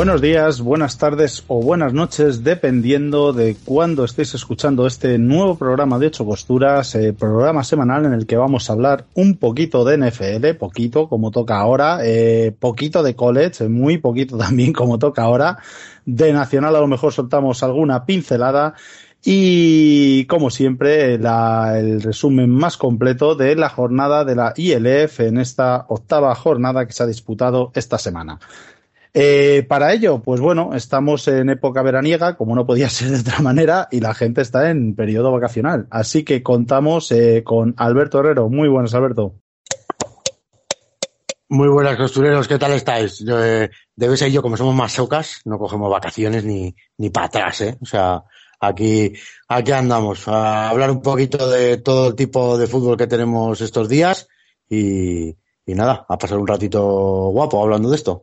Buenos días, buenas tardes o buenas noches, dependiendo de cuándo estéis escuchando este nuevo programa de Ocho Costuras, eh, programa semanal en el que vamos a hablar un poquito de NFL, poquito como toca ahora, eh, poquito de college, muy poquito también como toca ahora, de Nacional a lo mejor soltamos alguna pincelada y como siempre el resumen más completo de la jornada de la ILF en esta octava jornada que se ha disputado esta semana. Eh, para ello, pues bueno, estamos en época veraniega, como no podía ser de otra manera, y la gente está en periodo vacacional. Así que contamos eh, con Alberto Herrero. Muy buenas, Alberto. Muy buenas, costureros, ¿qué tal estáis? Eh, debe ser yo, como somos más socas, no cogemos vacaciones ni, ni para atrás, ¿eh? O sea, aquí, aquí andamos a hablar un poquito de todo el tipo de fútbol que tenemos estos días y, y nada, a pasar un ratito guapo hablando de esto.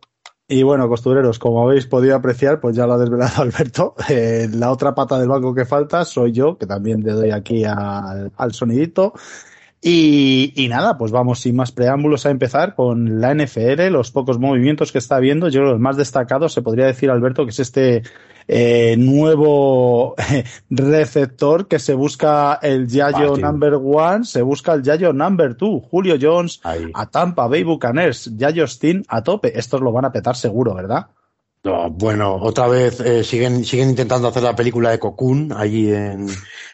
Y bueno, costureros, como habéis podido apreciar, pues ya lo ha desvelado Alberto. Eh, la otra pata del banco que falta soy yo, que también le doy aquí al, al sonidito. Y, y, nada, pues vamos sin más preámbulos a empezar con la NFL, los pocos movimientos que está habiendo. Yo el más destacado se podría decir, Alberto, que es este eh, nuevo receptor que se busca el Yayo number one, se busca el Yayo number two, Julio Jones a Tampa Bay Buccaneers, Yayo Steen a tope. Estos lo van a petar seguro, ¿verdad? Bueno, otra vez eh, siguen, siguen intentando hacer la película de Cocoon allí en,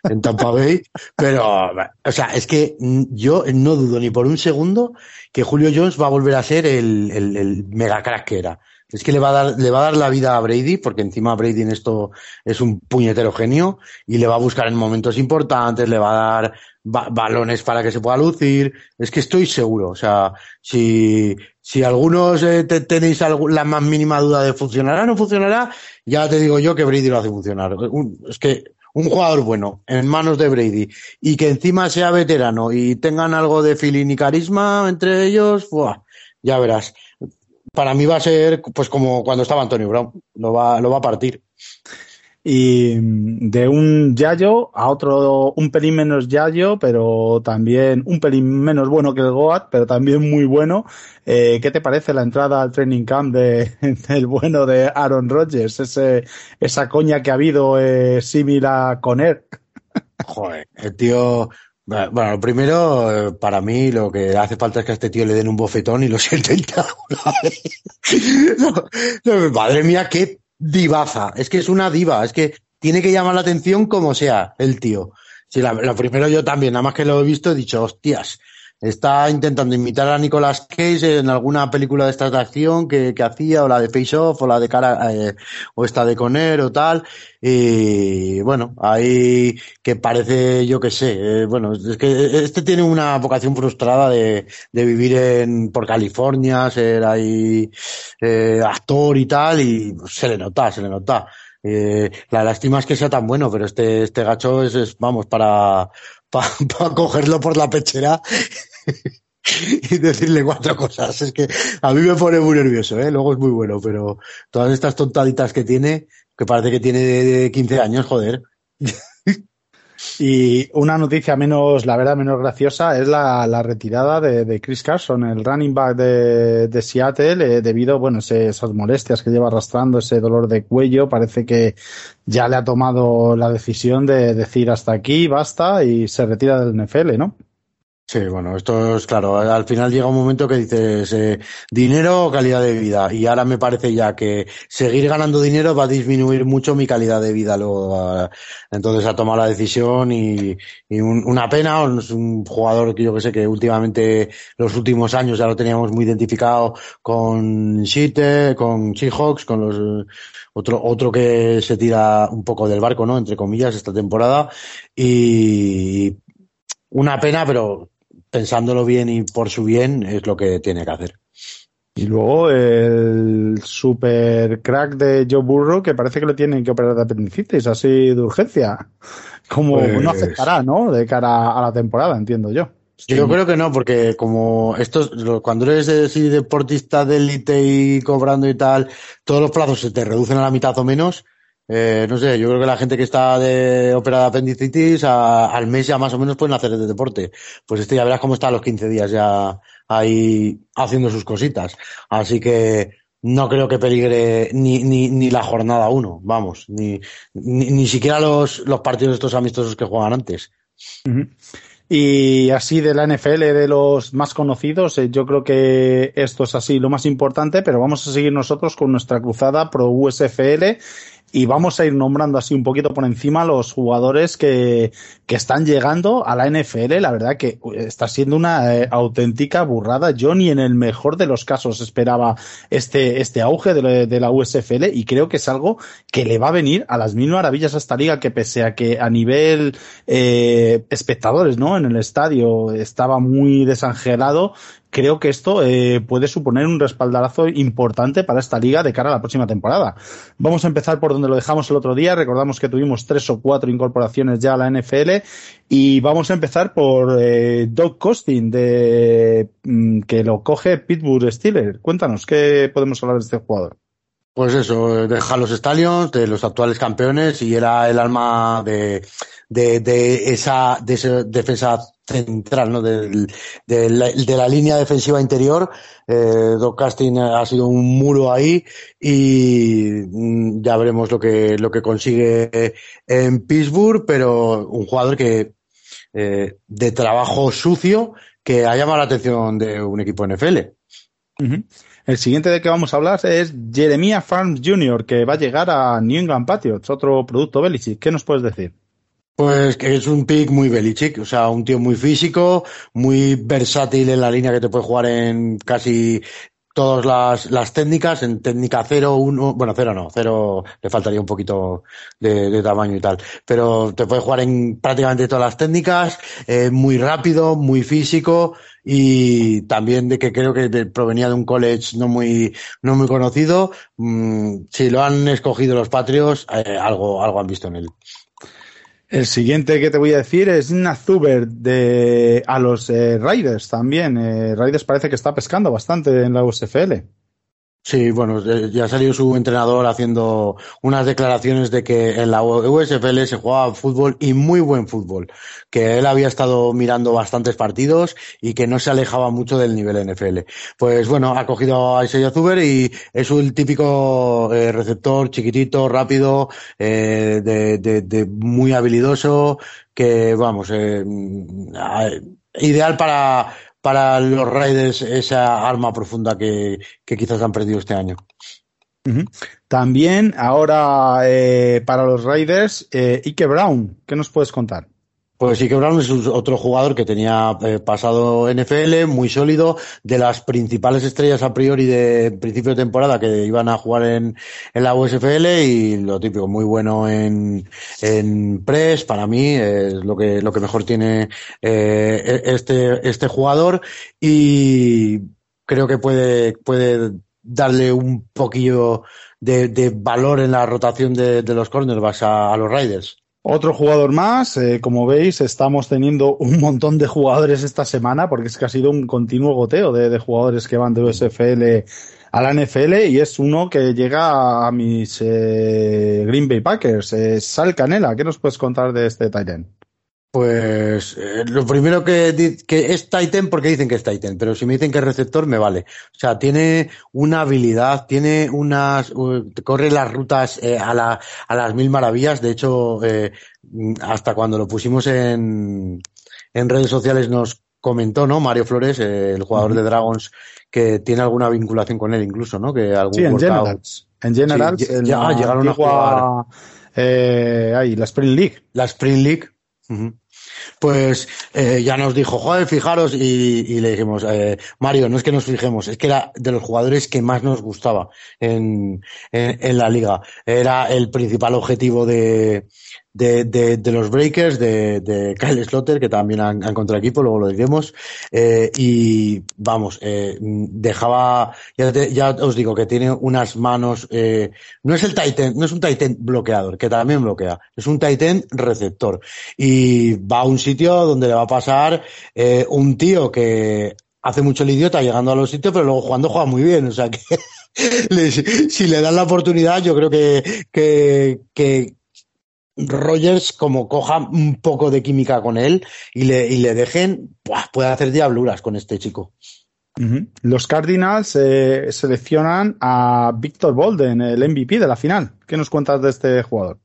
en Tampa Bay, pero, o sea, es que yo no dudo ni por un segundo que Julio Jones va a volver a ser el, el, el mega crack que era. Es que le va a dar, le va a dar la vida a Brady, porque encima Brady en esto es un puñetero genio, y le va a buscar en momentos importantes, le va a dar balones para que se pueda lucir. Es que estoy seguro. O sea, si, si algunos eh, tenéis la más mínima duda de funcionará o no funcionará, ya te digo yo que Brady lo hace funcionar. es que un jugador bueno en manos de Brady y que encima sea veterano y tengan algo de feeling y carisma entre ellos, ya verás para mí va a ser pues como cuando estaba Antonio Brown, lo va, lo va a partir. Y de un Yayo a otro un pelín menos Yayo, pero también un pelín menos bueno que el Goat, pero también muy bueno. Eh, ¿Qué te parece la entrada al training camp de, del bueno de Aaron Rodgers? Ese, esa coña que ha habido eh, similar con él. Joder, el tío, bueno, lo primero, eh, para mí, lo que hace falta es que a este tío le den un bofetón y lo sienten Madre mía, qué divaza. Es que es una diva. Es que tiene que llamar la atención como sea el tío. Sí, lo primero yo también, nada más que lo he visto, he dicho, hostias, Está intentando imitar a Nicolas Cage en alguna película de estas de acción que, que hacía, o la de Face Off, o la de cara, eh, o esta de Conner, o tal. Y bueno, ahí que parece, yo que sé, eh, bueno, es que este tiene una vocación frustrada de, de vivir en, por California, ser ahí eh, actor y tal, y se le nota, se le nota. Eh, la lástima es que sea tan bueno, pero este, este gacho es, vamos, para, para pa cogerlo por la pechera y decirle cuatro cosas. Es que a mí me pone muy nervioso, ¿eh? Luego es muy bueno, pero todas estas tontaditas que tiene, que parece que tiene de 15 años, joder. Y una noticia menos, la verdad, menos graciosa es la, la retirada de, de, Chris Carson, el running back de, de Seattle, eh, debido, bueno, esas molestias que lleva arrastrando, ese dolor de cuello. Parece que ya le ha tomado la decisión de decir hasta aquí, basta, y se retira del NFL, ¿no? Sí, bueno, esto es claro. Al final llega un momento que dices eh, dinero o calidad de vida. Y ahora me parece ya que seguir ganando dinero va a disminuir mucho mi calidad de vida. Luego, entonces ha tomado la decisión y, y un, una pena. Un jugador que yo que sé que últimamente los últimos años ya lo teníamos muy identificado con Sheete, con Seahawks, con los otro otro que se tira un poco del barco, ¿no? Entre comillas esta temporada y una pena, pero pensándolo bien y por su bien, es lo que tiene que hacer. Y luego el super crack de Joe Burrow, que parece que lo tienen que operar de apendicitis, así de urgencia. Como pues... no aceptará, ¿no? De cara a la temporada, entiendo yo. Yo creo que no, porque como estos, cuando eres de, deportista de élite y cobrando y tal, todos los plazos se te reducen a la mitad o menos. Eh, no sé, yo creo que la gente que está de operada apendicitis a, al mes ya más o menos pueden hacer de deporte. Pues este ya verás cómo está a los 15 días ya ahí haciendo sus cositas. Así que, no creo que peligre ni, ni, ni la jornada uno, vamos, ni, ni, ni, siquiera los, los partidos estos amistosos que juegan antes. Y así de la NFL, de los más conocidos, eh, yo creo que esto es así lo más importante, pero vamos a seguir nosotros con nuestra cruzada pro USFL y vamos a ir nombrando así un poquito por encima los jugadores que, que están llegando a la NFL. La verdad que está siendo una eh, auténtica burrada. Yo ni en el mejor de los casos esperaba este, este auge de, la, de la USFL y creo que es algo que le va a venir a las mil maravillas a esta liga que pese a que a nivel eh, espectadores, ¿no? En el estadio estaba muy desangelado, creo que esto eh, puede suponer un respaldarazo importante para esta liga de cara a la próxima temporada. Vamos a empezar por donde lo dejamos el otro día. Recordamos que tuvimos tres o cuatro incorporaciones ya a la NFL y vamos a empezar por eh, Doug Costin, de, mm, que lo coge Pittsburgh Steelers. Cuéntanos, ¿qué podemos hablar de este jugador? Pues eso, deja los Stallions, de los actuales campeones, y era el alma de, de, de esa, de esa defensa central, ¿no? De, de, la, de la línea defensiva interior. Eh, Doc Casting ha sido un muro ahí y mm, ya veremos lo que, lo que consigue en Pittsburgh, pero un jugador que, eh, de trabajo sucio que ha llamado la atención de un equipo NFL. El siguiente de que vamos a hablar es Jeremiah Farms Jr., que va a llegar a New England Patriots, otro producto Belichick. ¿Qué nos puedes decir? Pues que es un pick muy Belichick, o sea, un tío muy físico, muy versátil en la línea que te puede jugar en casi todas las, las técnicas, en técnica 0, 1, bueno, 0 no, 0 le faltaría un poquito de, de, tamaño y tal, pero te puede jugar en prácticamente todas las técnicas, eh, muy rápido, muy físico, y también de que creo que provenía de un college no muy no muy conocido. Mmm, si lo han escogido los patrios eh, algo algo han visto en él el siguiente que te voy a decir es Nazuber de a los eh, Raiders también. Eh, Raiders parece que está pescando bastante en la USFL Sí, bueno, ya salió su entrenador haciendo unas declaraciones de que en la USFL se jugaba fútbol y muy buen fútbol, que él había estado mirando bastantes partidos y que no se alejaba mucho del nivel NFL. Pues bueno, ha cogido a Isaiah Zuber y es un típico eh, receptor chiquitito, rápido, eh, de, de, de, muy habilidoso, que vamos, eh, ideal para para los Raiders esa arma profunda que, quizás han perdido este año. También ahora eh, para los Raiders, eh, Ike Brown, ¿qué nos puedes contar? Pues sí que Brown es otro jugador que tenía eh, pasado NFL, muy sólido, de las principales estrellas a priori de principio de temporada que iban a jugar en, en la USFL y lo típico, muy bueno en, en press, para mí es lo que, lo que mejor tiene eh, este, este jugador y creo que puede, puede darle un poquillo de, valor en la rotación de, los cornerbacks a, a los Raiders. Otro jugador más, eh, como veis, estamos teniendo un montón de jugadores esta semana porque es que ha sido un continuo goteo de, de jugadores que van de USFL a la NFL y es uno que llega a mis eh, Green Bay Packers. Eh, Sal Canela, ¿qué nos puedes contar de este Titan? Pues eh, lo primero que, que es Titan porque dicen que es Titan, pero si me dicen que es receptor me vale. O sea, tiene una habilidad, tiene unas, uh, corre las rutas eh, a, la, a las mil maravillas. De hecho, eh, hasta cuando lo pusimos en, en redes sociales nos comentó, ¿no? Mario Flores, eh, el jugador uh -huh. de Dragons, que tiene alguna vinculación con él incluso, ¿no? Que algún sí, en Generals. En Generals. Sí, en ya, llegaron a jugar. Eh, ahí, la Spring League. La Spring League. Uh -huh pues eh, ya nos dijo, joder, fijaros, y, y le dijimos, eh, Mario, no es que nos fijemos, es que era de los jugadores que más nos gustaba en, en, en la liga. Era el principal objetivo de, de, de, de los Breakers, de, de Kyle Slotter, que también han, han contra equipo, luego lo diremos. Eh, y vamos, eh, dejaba, ya, te, ya, os digo que tiene unas manos, eh, no es el Titan, no es un Titan bloqueador, que también bloquea, es un Titan receptor. Y va a un sitio donde le va a pasar eh, un tío que hace mucho el idiota llegando a los sitios, pero luego jugando juega muy bien, o sea que si le dan la oportunidad, yo creo que, que, que Rogers, como coja un poco de química con él y le, y le dejen, puede hacer diabluras con este chico. Los Cardinals eh, seleccionan a Victor Bolden, el MVP de la final. ¿Qué nos cuentas de este jugador?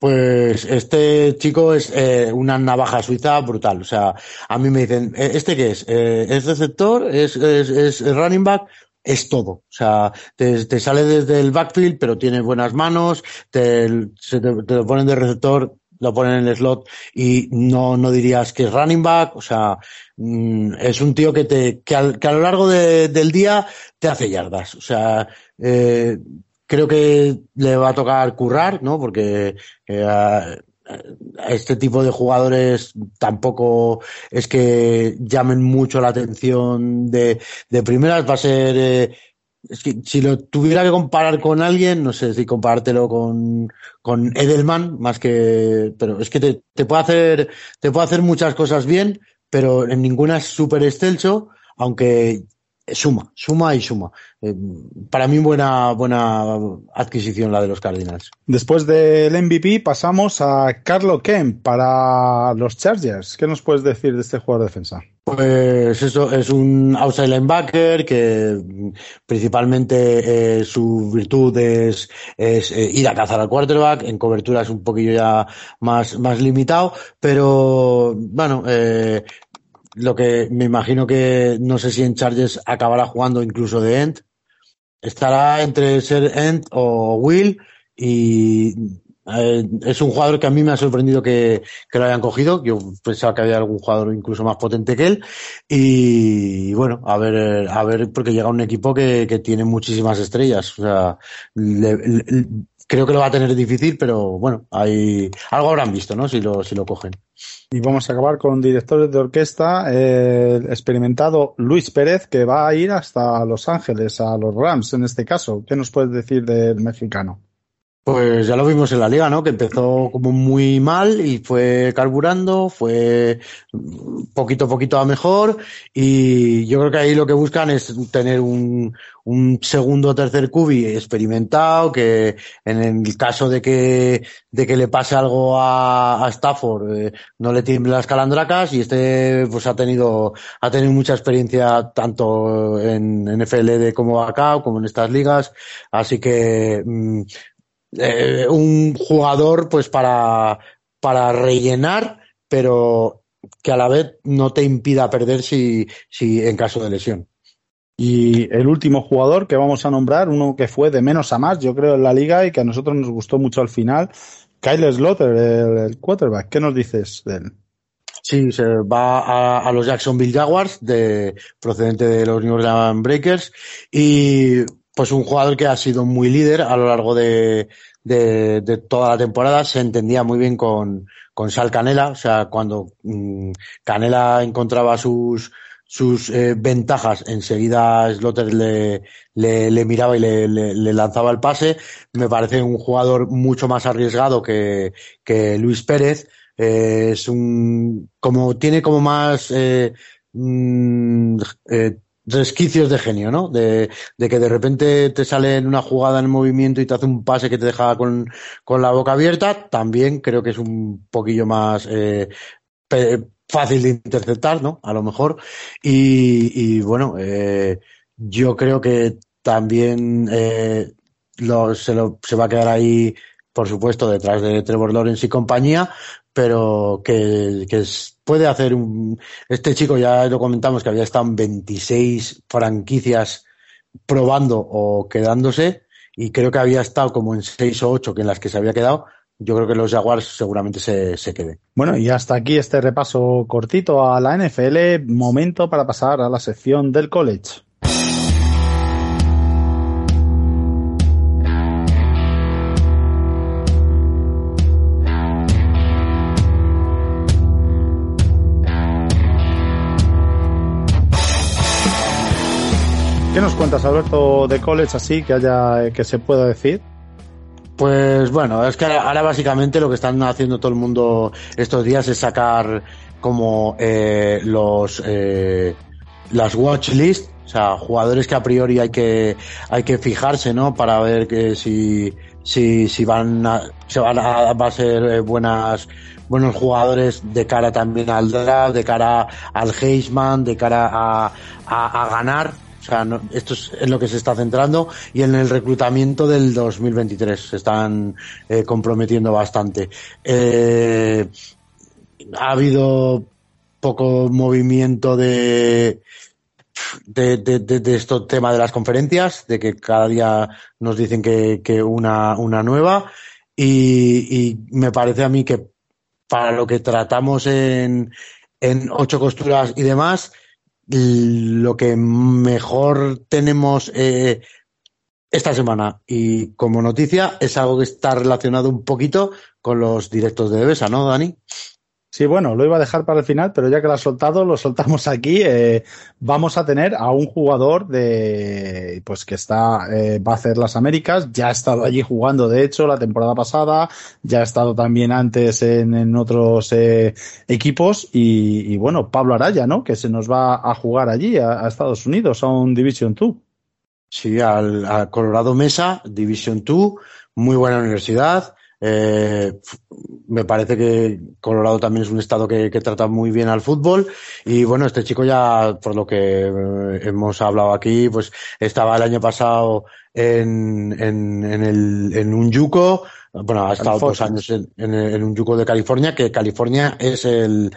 Pues este chico es eh, una navaja suiza brutal. O sea, a mí me dicen, ¿E-, ¿este qué es? Eh, ¿Es receptor? ¿Es, es, es running back? Es todo. O sea, te, sale desde el backfield, pero tiene buenas manos, te, te, te, lo ponen de receptor, lo ponen en el slot y no, no dirías que es running back. O sea, mm, es un tío que, te, que, al, que a lo largo de, del día te hace yardas. O sea, eh, creo que le va a tocar currar, ¿no? Porque eh, este tipo de jugadores tampoco es que llamen mucho la atención de, de primeras, va a ser eh, es que si lo tuviera que comparar con alguien, no sé si comparártelo con, con Edelman, más que, pero es que te, te puede hacer, te puede hacer muchas cosas bien, pero en ninguna es súper excelso, aunque suma, suma y suma. Eh, para mí buena, buena adquisición la de los Cardinals. Después del MVP pasamos a Carlo Kemp para los Chargers. ¿Qué nos puedes decir de este jugador de defensa? Pues eso es un outside linebacker que principalmente eh, su virtud es, es eh, ir a cazar al quarterback, en cobertura es un poquillo ya más, más limitado, pero bueno, eh, lo que me imagino que no sé si en Chargers acabará jugando incluso de end. Estará entre ser end o Will y eh, es un jugador que a mí me ha sorprendido que, que, lo hayan cogido. Yo pensaba que había algún jugador incluso más potente que él. Y bueno, a ver, a ver, porque llega un equipo que, que tiene muchísimas estrellas. O sea, le, le, creo que lo va a tener difícil, pero bueno, hay algo habrán visto, ¿no? Si lo, si lo cogen. Y vamos a acabar con directores de orquesta, el experimentado Luis Pérez, que va a ir hasta Los Ángeles, a los Rams en este caso. ¿Qué nos puedes decir del mexicano? Pues ya lo vimos en la liga, ¿no? Que empezó como muy mal y fue carburando, fue poquito a poquito a mejor y yo creo que ahí lo que buscan es tener un, un segundo o tercer cubi experimentado que en el caso de que, de que le pase algo a, a Stafford eh, no le tiemble las calandracas y este pues ha tenido, ha tenido mucha experiencia tanto en NFL como acá como en estas ligas, así que mmm, eh, un jugador pues para, para rellenar, pero que a la vez no te impida perder si, si en caso de lesión. Y el último jugador que vamos a nombrar, uno que fue de menos a más, yo creo, en la liga y que a nosotros nos gustó mucho al final, Kyle Slaughter, el, el quarterback. ¿Qué nos dices de él? Sí, se va a, a, los Jacksonville Jaguars, de, procedente de los New Orleans Breakers, y pues un jugador que ha sido muy líder a lo largo de, de, de toda la temporada, se entendía muy bien con, con Sal Canela, o sea, cuando mmm, Canela encontraba sus, sus eh, ventajas, enseguida Slotter le, le, le miraba y le, le, lanzaba el pase. Me parece un jugador mucho más arriesgado que, que Luis Pérez. Eh, es un, como, tiene como más, eh, mm, eh, resquicios de genio, ¿no? De, de, que de repente te sale en una jugada en movimiento y te hace un pase que te deja con, con la boca abierta, también creo que es un poquillo más eh, fácil de interceptar, ¿no? A lo mejor. Y, bueno, eh, yo creo que también eh, lo, se, lo, se va a quedar ahí, por supuesto, detrás de Trevor Lawrence y compañía, pero que, que puede hacer un... Este chico ya lo comentamos que había estado en 26 franquicias probando o quedándose y creo que había estado como en 6 o 8 que en las que se había quedado. Yo creo que los Jaguars seguramente se, se queden. Bueno, y hasta aquí este repaso cortito a la NFL. Momento para pasar a la sección del college. ¿Qué nos cuentas, Alberto, de college así que haya que se pueda decir? Pues bueno, es que ahora básicamente lo que están haciendo todo el mundo estos días es sacar como eh, los eh, las watch list, o sea, jugadores que a priori hay que hay que fijarse, ¿no? Para ver que si si, si van a, se van a, va a ser eh, buenas, buenos jugadores de cara también al draft, de cara al Heisman, de cara a, a, a ganar. O sea, no, esto es en lo que se está centrando y en el reclutamiento del 2023 se están eh, comprometiendo bastante. Eh, ha habido poco movimiento de, de, de, de, de este tema de las conferencias, de que cada día nos dicen que, que una, una nueva y, y, me parece a mí que para lo que tratamos en, en ocho costuras y demás, lo que mejor tenemos eh, esta semana y como noticia es algo que está relacionado un poquito con los directos de Besa, ¿no, Dani? Sí, bueno, lo iba a dejar para el final, pero ya que lo has soltado, lo soltamos aquí. Eh, vamos a tener a un jugador de, pues que está, eh, va a hacer las Américas, ya ha estado allí jugando, de hecho, la temporada pasada, ya ha estado también antes en, otros eh, equipos y, y, bueno, Pablo Araya, ¿no? Que se nos va a jugar allí, a, Estados Unidos, a un Division 2. Sí, al, al Colorado Mesa, Division 2, muy buena universidad eh, me parece que Colorado también es un estado que, que, trata muy bien al fútbol y bueno, este chico ya, por lo que eh, hemos hablado aquí, pues estaba el año pasado en, en, en, el, en un yuco, bueno, ha estado dos años en, en, en, un yuco de California, que California es el,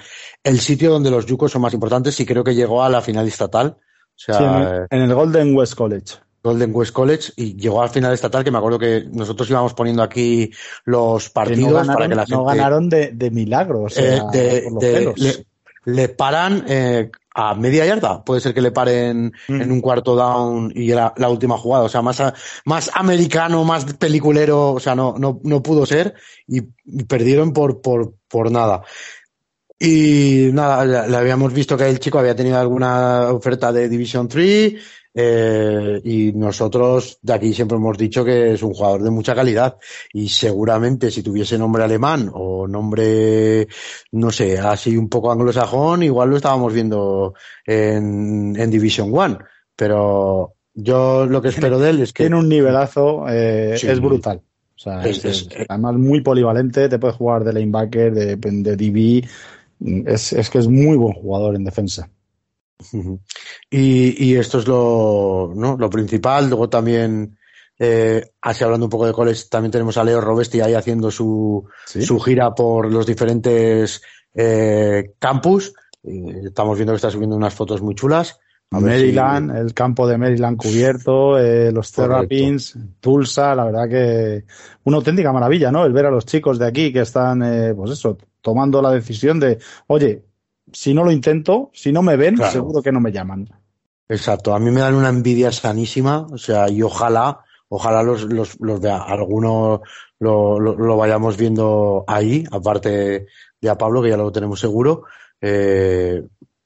el sitio donde los yucos son más importantes y creo que llegó a la final estatal. O sea, sí, en, el, en el Golden West College. Golden West College y llegó al final estatal que me acuerdo que nosotros íbamos poniendo aquí los partidos no ganaron, para que la gente no ganaron de, de milagro o sea, eh, de, de, le, le, paran eh, a media yarda. Puede ser que le paren mm. en un cuarto down y era la última jugada. O sea más más americano más peliculero o sea no no no pudo ser y, y perdieron por por por nada. Y nada, le habíamos visto que el chico había tenido alguna oferta de Division 3, eh, y nosotros de aquí siempre hemos dicho que es un jugador de mucha calidad y seguramente si tuviese nombre alemán o nombre, no sé, así un poco anglosajón, igual lo estábamos viendo en, en Division One. Pero yo lo que espero de él es que... Tiene un nivelazo, eh, sí, es brutal. O sea, es, es, es, además muy polivalente, te puede jugar de linebacker, de, de DB, es, es que es muy buen jugador en defensa. Y, y, esto es lo, ¿no? lo principal. Luego también, eh, así hablando un poco de college, también tenemos a Leo Robesti ahí haciendo su, ¿Sí? su gira por los diferentes eh, campus. Estamos viendo que está subiendo unas fotos muy chulas. A Maryland, si... el campo de Maryland cubierto, eh, los Terrapins, Tulsa, la verdad que una auténtica maravilla, ¿no? El ver a los chicos de aquí que están, eh, pues eso, tomando la decisión de, oye, si no lo intento, si no me ven, claro. seguro que no me llaman. Exacto, a mí me dan una envidia sanísima, o sea, y ojalá, ojalá los, los, los vea, alguno lo, lo, lo, vayamos viendo ahí, aparte de a Pablo, que ya lo tenemos seguro, eh,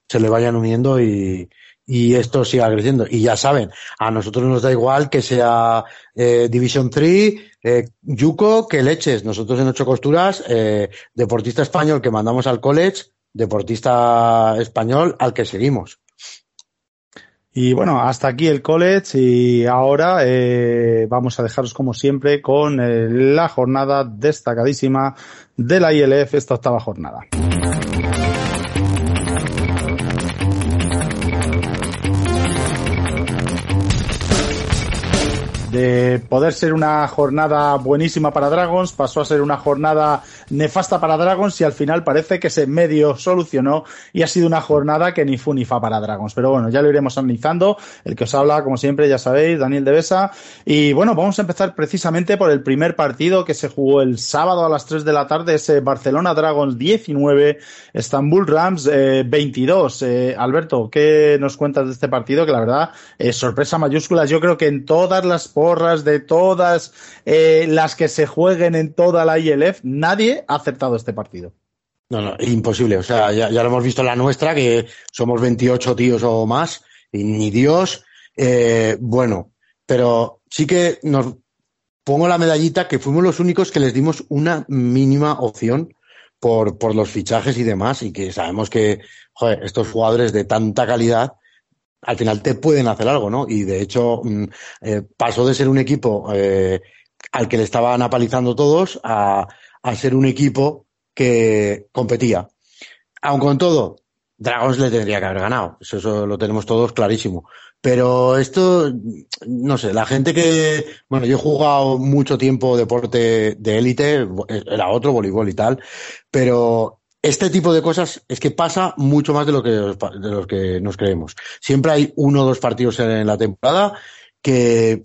se le vayan uniendo y, y esto siga creciendo. Y ya saben, a nosotros nos da igual que sea eh, Division 3, eh, Yuko, que leches. Nosotros en ocho costuras, eh, deportista español que mandamos al college, deportista español al que seguimos. Y bueno, hasta aquí el college y ahora eh, vamos a dejaros como siempre con eh, la jornada destacadísima de la ILF, esta octava jornada. De poder ser una jornada buenísima para Dragons, pasó a ser una jornada nefasta para Dragons y al final parece que se medio solucionó y ha sido una jornada que ni fu ni fa para Dragons. Pero bueno, ya lo iremos analizando. El que os habla, como siempre, ya sabéis, Daniel de Besa. Y bueno, vamos a empezar precisamente por el primer partido que se jugó el sábado a las 3 de la tarde, ese Barcelona Dragons 19, Estambul Rams eh, 22. Eh, Alberto, ¿qué nos cuentas de este partido? Que la verdad, eh, sorpresa mayúscula. Yo creo que en todas las porras de todas eh, las que se jueguen en toda la ILF, nadie ha aceptado este partido. No, no, imposible. O sea, ya, lo hemos visto en la nuestra, que somos 28 tíos o más, y ni Dios. Eh, bueno, pero sí que nos pongo la medallita que fuimos los únicos que les dimos una mínima opción por, por los fichajes y demás, y que sabemos que, joder, estos jugadores de tanta calidad, al final te pueden hacer algo, ¿no? Y de hecho, mm, eh, pasó de ser un equipo eh, al que le estaban apalizando todos a, a ser un equipo que competía. Aun con todo, Dragons le tendría que haber ganado. Eso, eso, lo tenemos todos clarísimo. Pero esto, no sé, la gente que, bueno, yo he jugado mucho tiempo deporte de élite, era otro, voleibol y tal, pero este tipo de cosas es que pasa mucho más de lo que, de lo que nos creemos. Siempre hay uno o dos partidos en la temporada que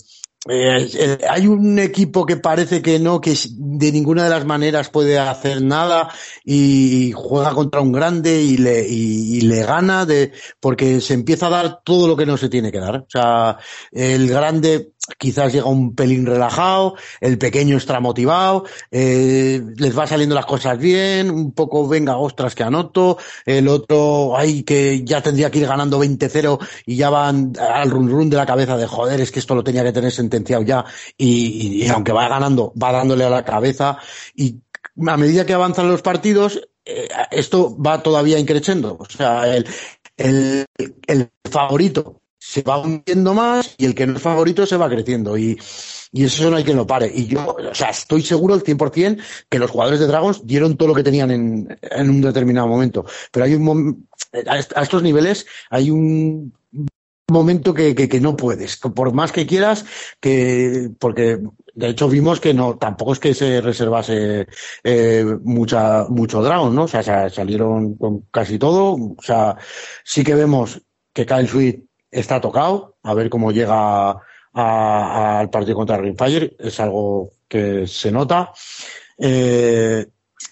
eh, eh, hay un equipo que parece que no, que de ninguna de las maneras puede hacer nada y juega contra un grande y le, y le gana de, porque se empieza a dar todo lo que no se tiene que dar. O sea, el grande quizás llega un pelín relajado, el pequeño está motivado, eh, les va saliendo las cosas bien, un poco venga, ostras, que anoto, el otro, ay, que ya tendría que ir ganando 20-0 y ya van al run run de la cabeza de joder, es que esto lo tenía que tener sentenciado ya y, y, y aunque va ganando, va dándole a la cabeza y a medida que avanzan los partidos, eh, esto va todavía increciendo, o sea, el, el, el favorito se va hundiendo más y el que no es favorito se va creciendo. Y, y eso no hay quien lo pare. Y yo, o sea, estoy seguro al 100% que los jugadores de Dragons dieron todo lo que tenían en, en un determinado momento. Pero hay un a estos niveles hay un momento que, que, no puedes, por más que quieras, que porque de hecho vimos que no, tampoco es que se reservase eh, mucha, mucho Dragon, ¿no? O sea, salieron con casi todo. O sea, sí que vemos que Kyle Sweet está tocado, a ver cómo llega al partido contra Ringfire, es algo que se nota. Eh,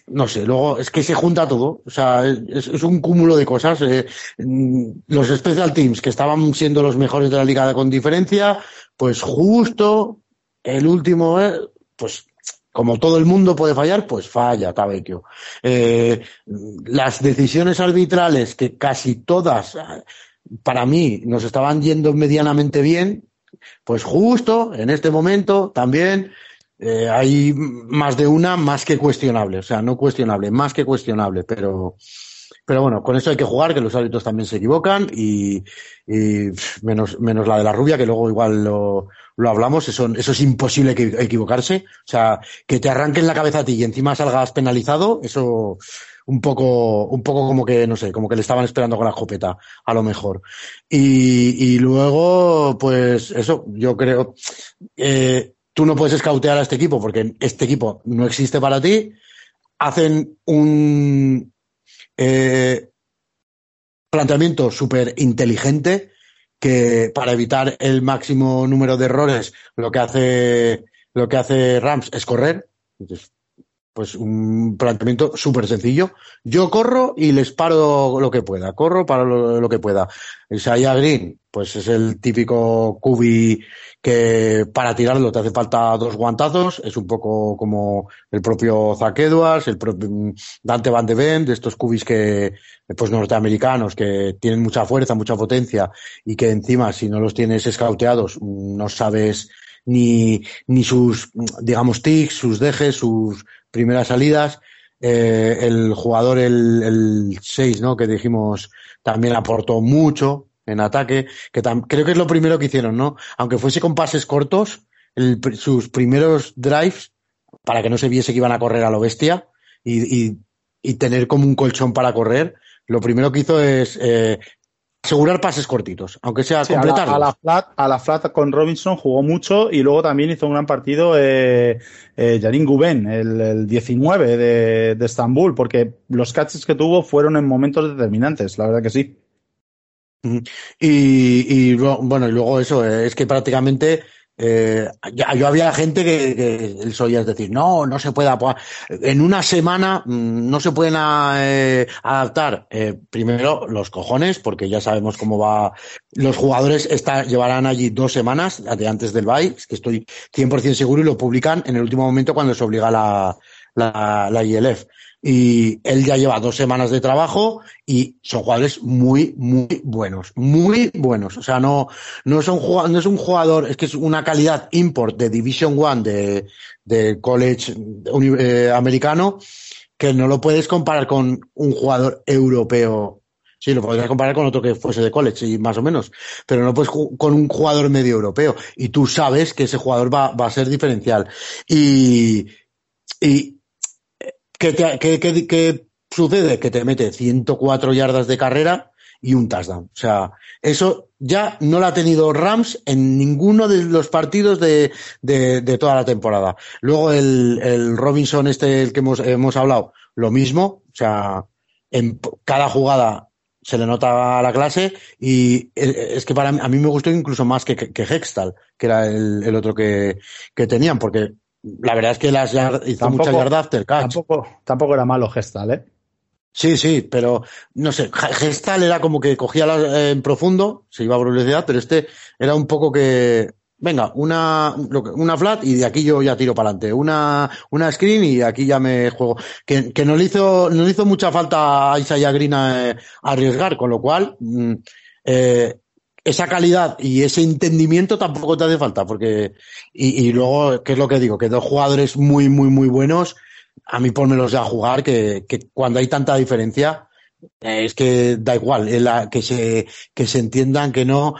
no sé, luego es que se junta todo, o sea, es, un cúmulo de cosas. Eh, los Special Teams que estaban siendo los mejores de la liga con diferencia, pues justo el último, eh, pues como todo el mundo puede fallar, pues falla Tabecchio. Eh, las decisiones arbitrales que casi todas para mí nos estaban yendo medianamente bien, pues justo en este momento también eh, hay más de una más que cuestionable, o sea, no cuestionable, más que cuestionable, pero, pero bueno, con eso hay que jugar, que los árbitros también se equivocan y, menos, menos la de la rubia, que luego igual lo, lo hablamos, eso, eso es imposible equivocarse, o sea, que te arranquen la cabeza a ti y encima salgas penalizado, eso, un poco, un poco como que, no sé, como que le estaban esperando con la escopeta, a lo mejor. Y, y luego, pues eso, yo creo, eh, tú no puedes escautear a este equipo porque este equipo no existe para ti. Hacen un eh, planteamiento súper inteligente que para evitar el máximo número de errores, lo que hace, lo que hace Rams es correr. Pues un planteamiento súper sencillo. Yo corro y les paro lo que pueda. Corro para lo, que pueda. Isaiah Green, pues es el típico cubi que para tirarlo te hace falta dos guantazos. Es un poco como el propio Zach Edwards, el propio Dante Van de Ven, de estos cubis que, pues norteamericanos, que tienen mucha fuerza, mucha potencia y que encima, si no los tienes escauteados, no sabes ni, ni sus, digamos, tics, sus dejes, sus primeras salidas. Eh, el jugador, el, el 6, ¿no? Que dijimos, también aportó mucho en ataque, que creo que es lo primero que hicieron, ¿no? Aunque fuese con pases cortos, sus primeros drives, para que no se viese que iban a correr a lo bestia y, y, y tener como un colchón para correr, lo primero que hizo es eh, asegurar pases cortitos, aunque sea sí, completar. A, la, a, la flat, a la flat con Robinson jugó mucho y luego también hizo un gran partido eh, eh, Yarin Guben, el, el 19 de, de, Estambul, porque los catches que tuvo fueron en momentos determinantes, la verdad que sí. Y, y bueno, y luego eso, es que prácticamente eh, yo había gente que, que eso es decir, no, no se puede en una semana mm, no se pueden eh, adaptar. Eh, primero los cojones, porque ya sabemos cómo va. Los jugadores está, llevarán allí dos semanas de antes del bye, que estoy 100% seguro y lo publican en el último momento cuando se obliga la, la, la ILF y él ya lleva dos semanas de trabajo y son jugadores muy, muy buenos, muy buenos. O sea, no, no, son, no es un jugador, es que es una calidad import de Division One de, de college eh, americano que no lo puedes comparar con un jugador europeo Sí, lo podrías comparar con otro que fuese de college, y más o menos. Pero no puedes con un jugador medio europeo. Y tú sabes que ese jugador va, va a ser diferencial. Y, y ¿qué, qué, qué, qué sucede? Que te mete 104 yardas de carrera y un touchdown. O sea, eso ya no lo ha tenido Rams en ninguno de los partidos de, de, toda la temporada. Luego el, el Robinson, este el que hemos, hemos hablado, lo mismo. O sea, en cada jugada se le nota a la clase y es que para mí, a mí me gustó incluso más que, que, Hextal, que era el, el otro que, que, tenían, porque la verdad es que las hizo tampoco, mucha yarda after catch. Tampoco, tampoco era malo Hextal, ¿eh? Sí, sí, pero no sé, Gestal era como que cogía la, eh, en profundo, se iba a velocidad, pero este era un poco que venga, una, una flat y de aquí yo ya tiro para adelante. Una, una screen y aquí ya me juego. Que, que no le hizo, no le hizo mucha falta a Isaiah Green a, eh, a arriesgar, con lo cual, mm, eh, esa calidad y ese entendimiento tampoco te hace falta, porque, y, y luego, ¿qué es lo que digo? Que dos jugadores muy, muy, muy buenos, a mí pónmelos ya a jugar, que, que cuando hay tanta diferencia, eh, es que da igual, que se, que se entiendan que no,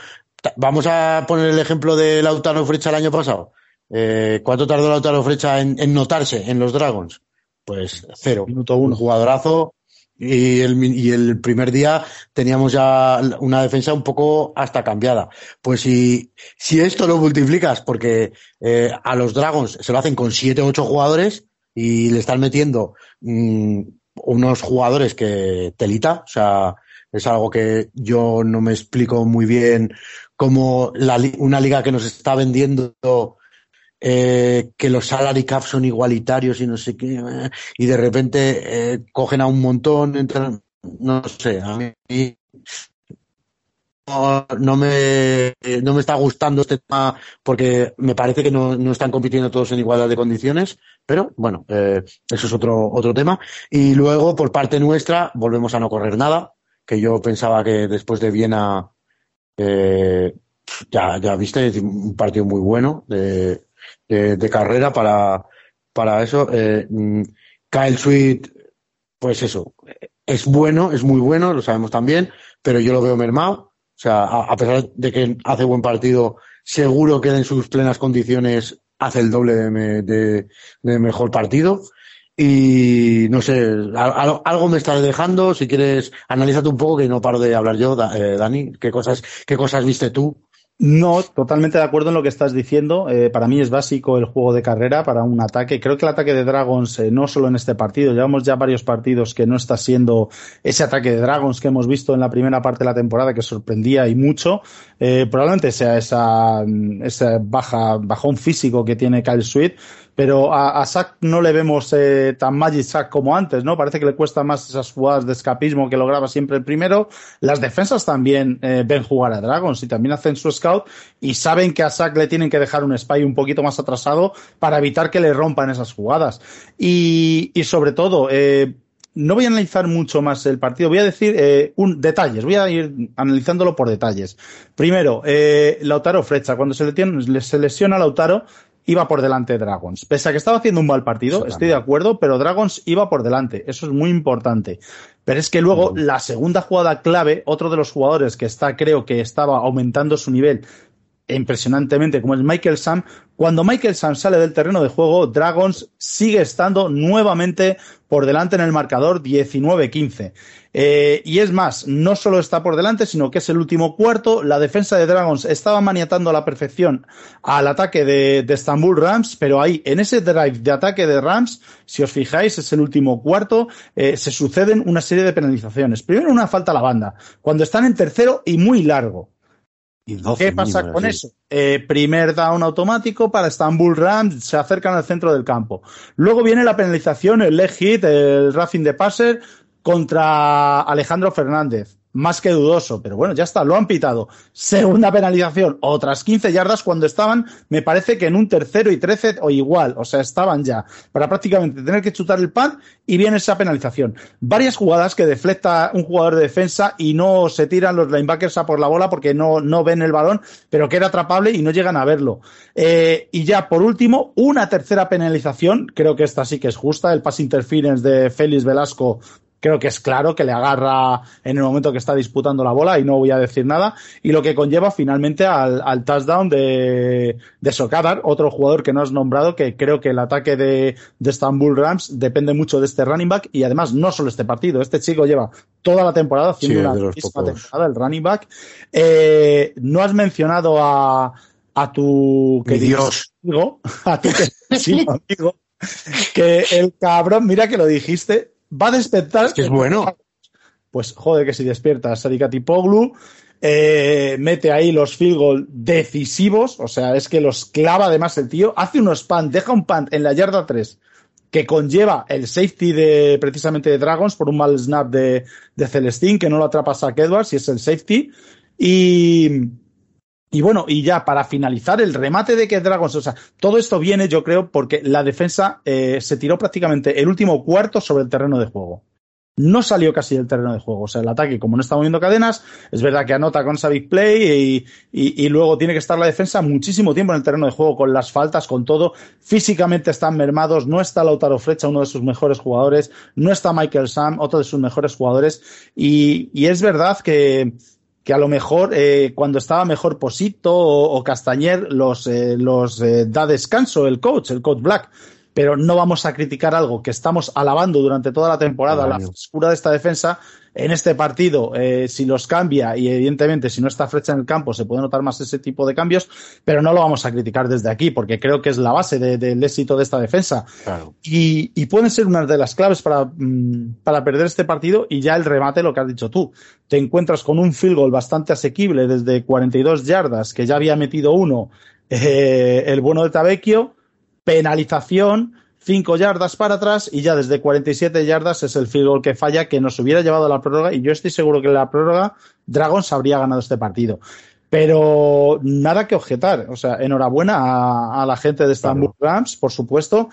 Vamos a poner el ejemplo de Lautaro Frecha el año pasado. Eh, ¿Cuánto tardó Lautaro Frecha en, en, notarse en los Dragons? Pues cero. Minuto uno. Un jugadorazo. Y el, y el primer día teníamos ya una defensa un poco hasta cambiada. Pues si, si esto lo multiplicas, porque eh, a los Dragons se lo hacen con siete o ocho jugadores y le están metiendo mmm, unos jugadores que telita, o sea, es algo que yo no me explico muy bien como la, una liga que nos está vendiendo eh, que los salary caps son igualitarios y no sé qué, eh, y de repente eh, cogen a un montón, no sé, a mí no, me, no me está gustando este tema porque me parece que no, no están compitiendo todos en igualdad de condiciones, pero bueno, eh, eso es otro, otro tema. Y luego, por parte nuestra, volvemos a no correr nada, que yo pensaba que después de Viena eh, ya, ya viste, un partido muy bueno de, de, carrera para, para eso. Eh, mm, Kyle Sweet, pues eso, es bueno, es muy bueno, lo sabemos también, pero yo lo veo mermado. O sea, a, pesar de que hace buen partido, seguro que en sus plenas condiciones hace el doble de, de, de mejor partido. Y no sé, algo, algo me estás dejando. Si quieres, analízate un poco, que no paro de hablar yo, eh, Dani. ¿Qué cosas, qué cosas viste tú? No, totalmente de acuerdo en lo que estás diciendo. Eh, para mí es básico el juego de carrera para un ataque. Creo que el ataque de Dragons, eh, no solo en este partido, llevamos ya varios partidos que no está siendo ese ataque de Dragons que hemos visto en la primera parte de la temporada que sorprendía y mucho. Eh, probablemente sea esa, esa baja, bajón físico que tiene Kyle Sweet pero a, a Sack no le vemos eh, tan Magic Sack como antes, ¿no? Parece que le cuesta más esas jugadas de escapismo que lograba siempre el primero. Las defensas también eh, ven jugar a Dragons y también hacen su scout y saben que a Sack le tienen que dejar un spy un poquito más atrasado para evitar que le rompan esas jugadas. Y, y sobre todo, eh, no voy a analizar mucho más el partido, voy a decir eh, un, detalles, voy a ir analizándolo por detalles. Primero, eh, Lautaro Frecha, cuando se, le se lesiona a Lautaro, iba por delante de Dragons. Pese a que estaba haciendo un mal partido, estoy de acuerdo, pero Dragons iba por delante. Eso es muy importante. Pero es que luego uh -huh. la segunda jugada clave, otro de los jugadores que está, creo que estaba aumentando su nivel impresionantemente, como es Michael Sam, cuando Michael Sam sale del terreno de juego, Dragons sigue estando nuevamente por delante en el marcador 19-15. Eh, y es más, no solo está por delante, sino que es el último cuarto. La defensa de Dragons estaba maniatando a la perfección al ataque de, de Istanbul Rams, pero ahí, en ese drive de ataque de Rams, si os fijáis, es el último cuarto, eh, se suceden una serie de penalizaciones. Primero una falta a la banda, cuando están en tercero y muy largo. ¿Y ¿Qué pasa con eso? Eh, primer down automático para Istanbul Rams, se acercan al centro del campo. Luego viene la penalización, el leg hit, el roughing de passer contra Alejandro Fernández más que dudoso, pero bueno, ya está, lo han pitado. Segunda penalización, otras 15 yardas cuando estaban, me parece que en un tercero y trece o igual, o sea, estaban ya para prácticamente tener que chutar el pan y viene esa penalización. Varias jugadas que deflecta un jugador de defensa y no se tiran los linebackers a por la bola porque no, no ven el balón, pero que era atrapable y no llegan a verlo. Eh, y ya por último, una tercera penalización, creo que esta sí que es justa, el pass interference de Félix Velasco creo que es claro que le agarra en el momento que está disputando la bola y no voy a decir nada. Y lo que conlleva finalmente al, al touchdown de, de Sokadar, otro jugador que no has nombrado, que creo que el ataque de, de Istanbul Rams depende mucho de este running back y además no solo este partido, este chico lleva toda la temporada haciendo una misma temporada, el running back. Eh, no has mencionado a, a tu querido amigo, a tu querido amigo, que el cabrón, mira que lo dijiste, va a despertar. Es que es bueno. Pues joder, que si despierta Sarikati Poglu, eh, mete ahí los field goal decisivos, o sea, es que los clava además el tío, hace unos punt, deja un punt en la yarda 3 que conlleva el safety de precisamente de Dragons por un mal snap de, de Celestín, que no lo atrapa Zach Edwards y es el safety. Y, y bueno, y ya para finalizar, el remate de que Dragons, o sea, todo esto viene, yo creo, porque la defensa eh, se tiró prácticamente el último cuarto sobre el terreno de juego. No salió casi del terreno de juego. O sea, el ataque, como no está moviendo cadenas, es verdad que anota con esa play y, y, luego tiene que estar la defensa muchísimo tiempo en el terreno de juego, con las faltas, con todo. Físicamente están mermados. No está Lautaro Flecha, uno de sus mejores jugadores. No está Michael Sam, otro de sus mejores jugadores. Y, y es verdad que, que a lo mejor eh, cuando estaba mejor Posito o, o Castañer los, eh, los eh, da descanso el coach, el coach Black. Pero no vamos a criticar algo que estamos alabando durante toda la temporada, la frescura de esta defensa, en este partido, eh, si los cambia y evidentemente si no está Flecha en el campo se puede notar más ese tipo de cambios, pero no lo vamos a criticar desde aquí porque creo que es la base del de, de éxito de esta defensa. Claro. Y, y, pueden ser una de las claves para, mm, para perder este partido y ya el remate, lo que has dicho tú. Te encuentras con un field goal bastante asequible desde 42 yardas, que ya había metido uno, eh, el bueno de Tabecchio, penalización, cinco yardas para atrás y ya desde 47 yardas es el field goal que falla que nos hubiera llevado a la prórroga y yo estoy seguro que en la prórroga Dragons habría ganado este partido. Pero nada que objetar. O sea, enhorabuena a, a la gente de Istanbul claro. Rams, por supuesto.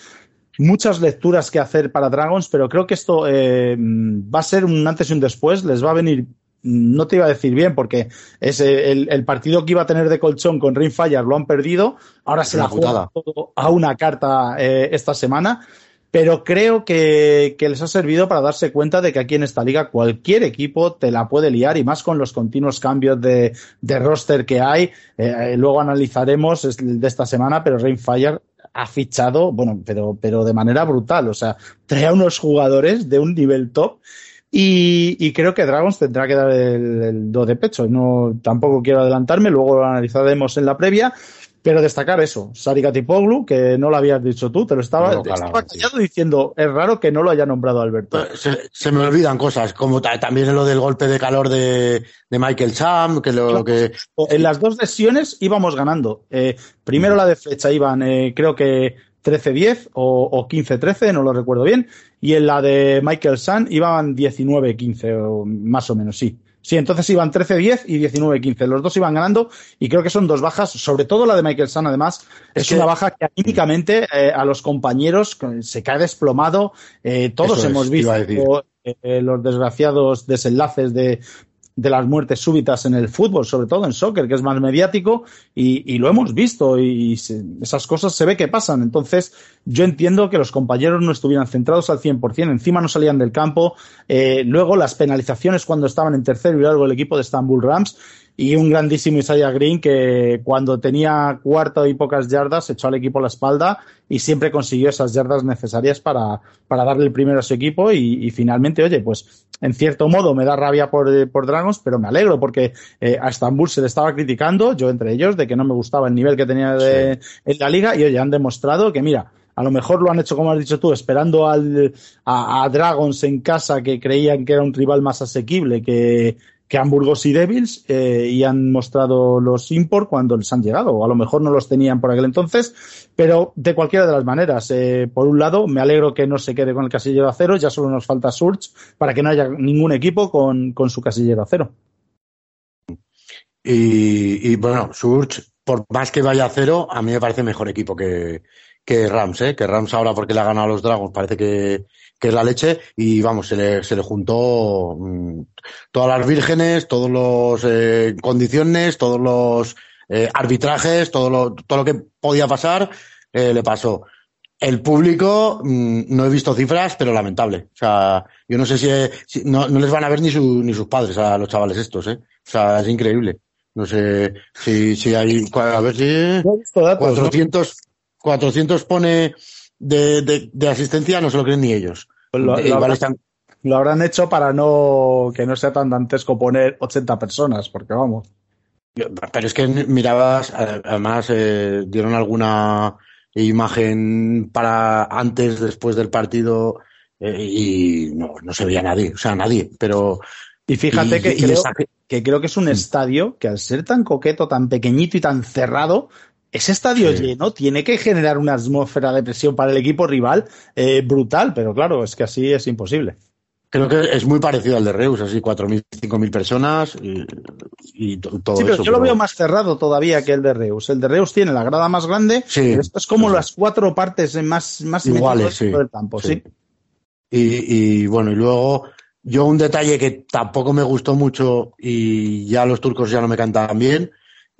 Muchas lecturas que hacer para Dragons, pero creo que esto eh, va a ser un antes y un después. Les va a venir no te iba a decir bien porque es el, el, partido que iba a tener de colchón con Rainfire lo han perdido, ahora se la juega todo a una carta eh, esta semana, pero creo que, que, les ha servido para darse cuenta de que aquí en esta liga cualquier equipo te la puede liar y más con los continuos cambios de, de roster que hay. Eh, luego analizaremos de esta semana, pero Rainfire ha fichado, bueno, pero, pero de manera brutal, o sea, trae a unos jugadores de un nivel top y, y, creo que Dragons tendrá que dar el, el, do de pecho. No, tampoco quiero adelantarme, luego lo analizaremos en la previa. Pero destacar eso, Sarikatipoglu, que no lo habías dicho tú, te lo estaba, no, estaba callado sí. diciendo, es raro que no lo haya nombrado Alberto. Se, se, me olvidan cosas, como también lo del golpe de calor de, de Michael Sam, que lo, claro. que... En las dos lesiones íbamos ganando. Eh, primero la de flecha iban, eh, creo que 13-10 o, o 15-13, no lo recuerdo bien. Y en la de Michael Sun iban 19-15, más o menos, sí. Sí, entonces iban 13-10 y 19-15. Los dos iban ganando y creo que son dos bajas, sobre todo la de Michael Sun, además, es, es que, una baja que anímicamente eh, a los compañeros se cae desplomado. Eh, todos hemos es, visto eh, los desgraciados desenlaces de, de las muertes súbitas en el fútbol, sobre todo en soccer, que es más mediático, y, y lo hemos visto, y, se, esas cosas se ve que pasan. Entonces, yo entiendo que los compañeros no estuvieran centrados al 100%, encima no salían del campo, eh, luego las penalizaciones cuando estaban en tercero y largo el equipo de Istanbul Rams, y un grandísimo Isaiah Green que cuando tenía cuarto y pocas yardas echó al equipo a la espalda y siempre consiguió esas yardas necesarias para, para darle el primero a su equipo y, y, finalmente, oye, pues en cierto modo me da rabia por, por Dragons, pero me alegro porque eh, a Estambul se le estaba criticando, yo entre ellos, de que no me gustaba el nivel que tenía de, sí. en la liga y oye, han demostrado que mira, a lo mejor lo han hecho como has dicho tú, esperando al, a, a Dragons en casa que creían que era un rival más asequible que, que Hamburgos y Devils eh, y han mostrado los import cuando les han llegado, o a lo mejor no los tenían por aquel entonces, pero de cualquiera de las maneras, eh, por un lado, me alegro que no se quede con el casillero a cero, ya solo nos falta Surge para que no haya ningún equipo con, con su casillero a cero. Y, y, bueno, Surge, por más que vaya a cero, a mí me parece mejor equipo que, que Rams, ¿eh? que Rams ahora porque le ha ganado a los Dragons parece que, que es la leche, y vamos, se le, se le juntó mmm, todas las vírgenes, todos los eh, condiciones, todos los eh, arbitrajes, todo lo, todo lo que podía pasar, eh, le pasó. el público, mm, no he visto cifras, pero lamentable. O sea, yo no sé si, no, no, les van a ver ni, su, ni sus padres a los chavales estos, ¿eh? O sea, es increíble. No sé si, si hay, a ver si 400, 400 pone de, de, de, asistencia, no se lo creen ni ellos. Pues lo, lo, habrán, están... lo, habrán, hecho para no que no sea tan dantesco poner 80 personas, porque vamos. Pero es que mirabas, además eh, dieron alguna imagen para antes, después del partido eh, y no, no se veía nadie, o sea, nadie, pero... Y fíjate y, que, y creo, que creo que es un estadio que al ser tan coqueto, tan pequeñito y tan cerrado, ese estadio sí. lleno tiene que generar una atmósfera de presión para el equipo rival eh, brutal, pero claro, es que así es imposible. Creo que es muy parecido al de Reus, así 4.000, 5.000 personas y, y, todo sí, pero eso. Yo lo veo más cerrado todavía que el de Reus. El de Reus tiene la grada más grande, sí, pero esto es como sí. las cuatro partes más, más iguales sí, del campo, sí. Y, y, bueno, y luego yo un detalle que tampoco me gustó mucho y ya los turcos ya no me cantan bien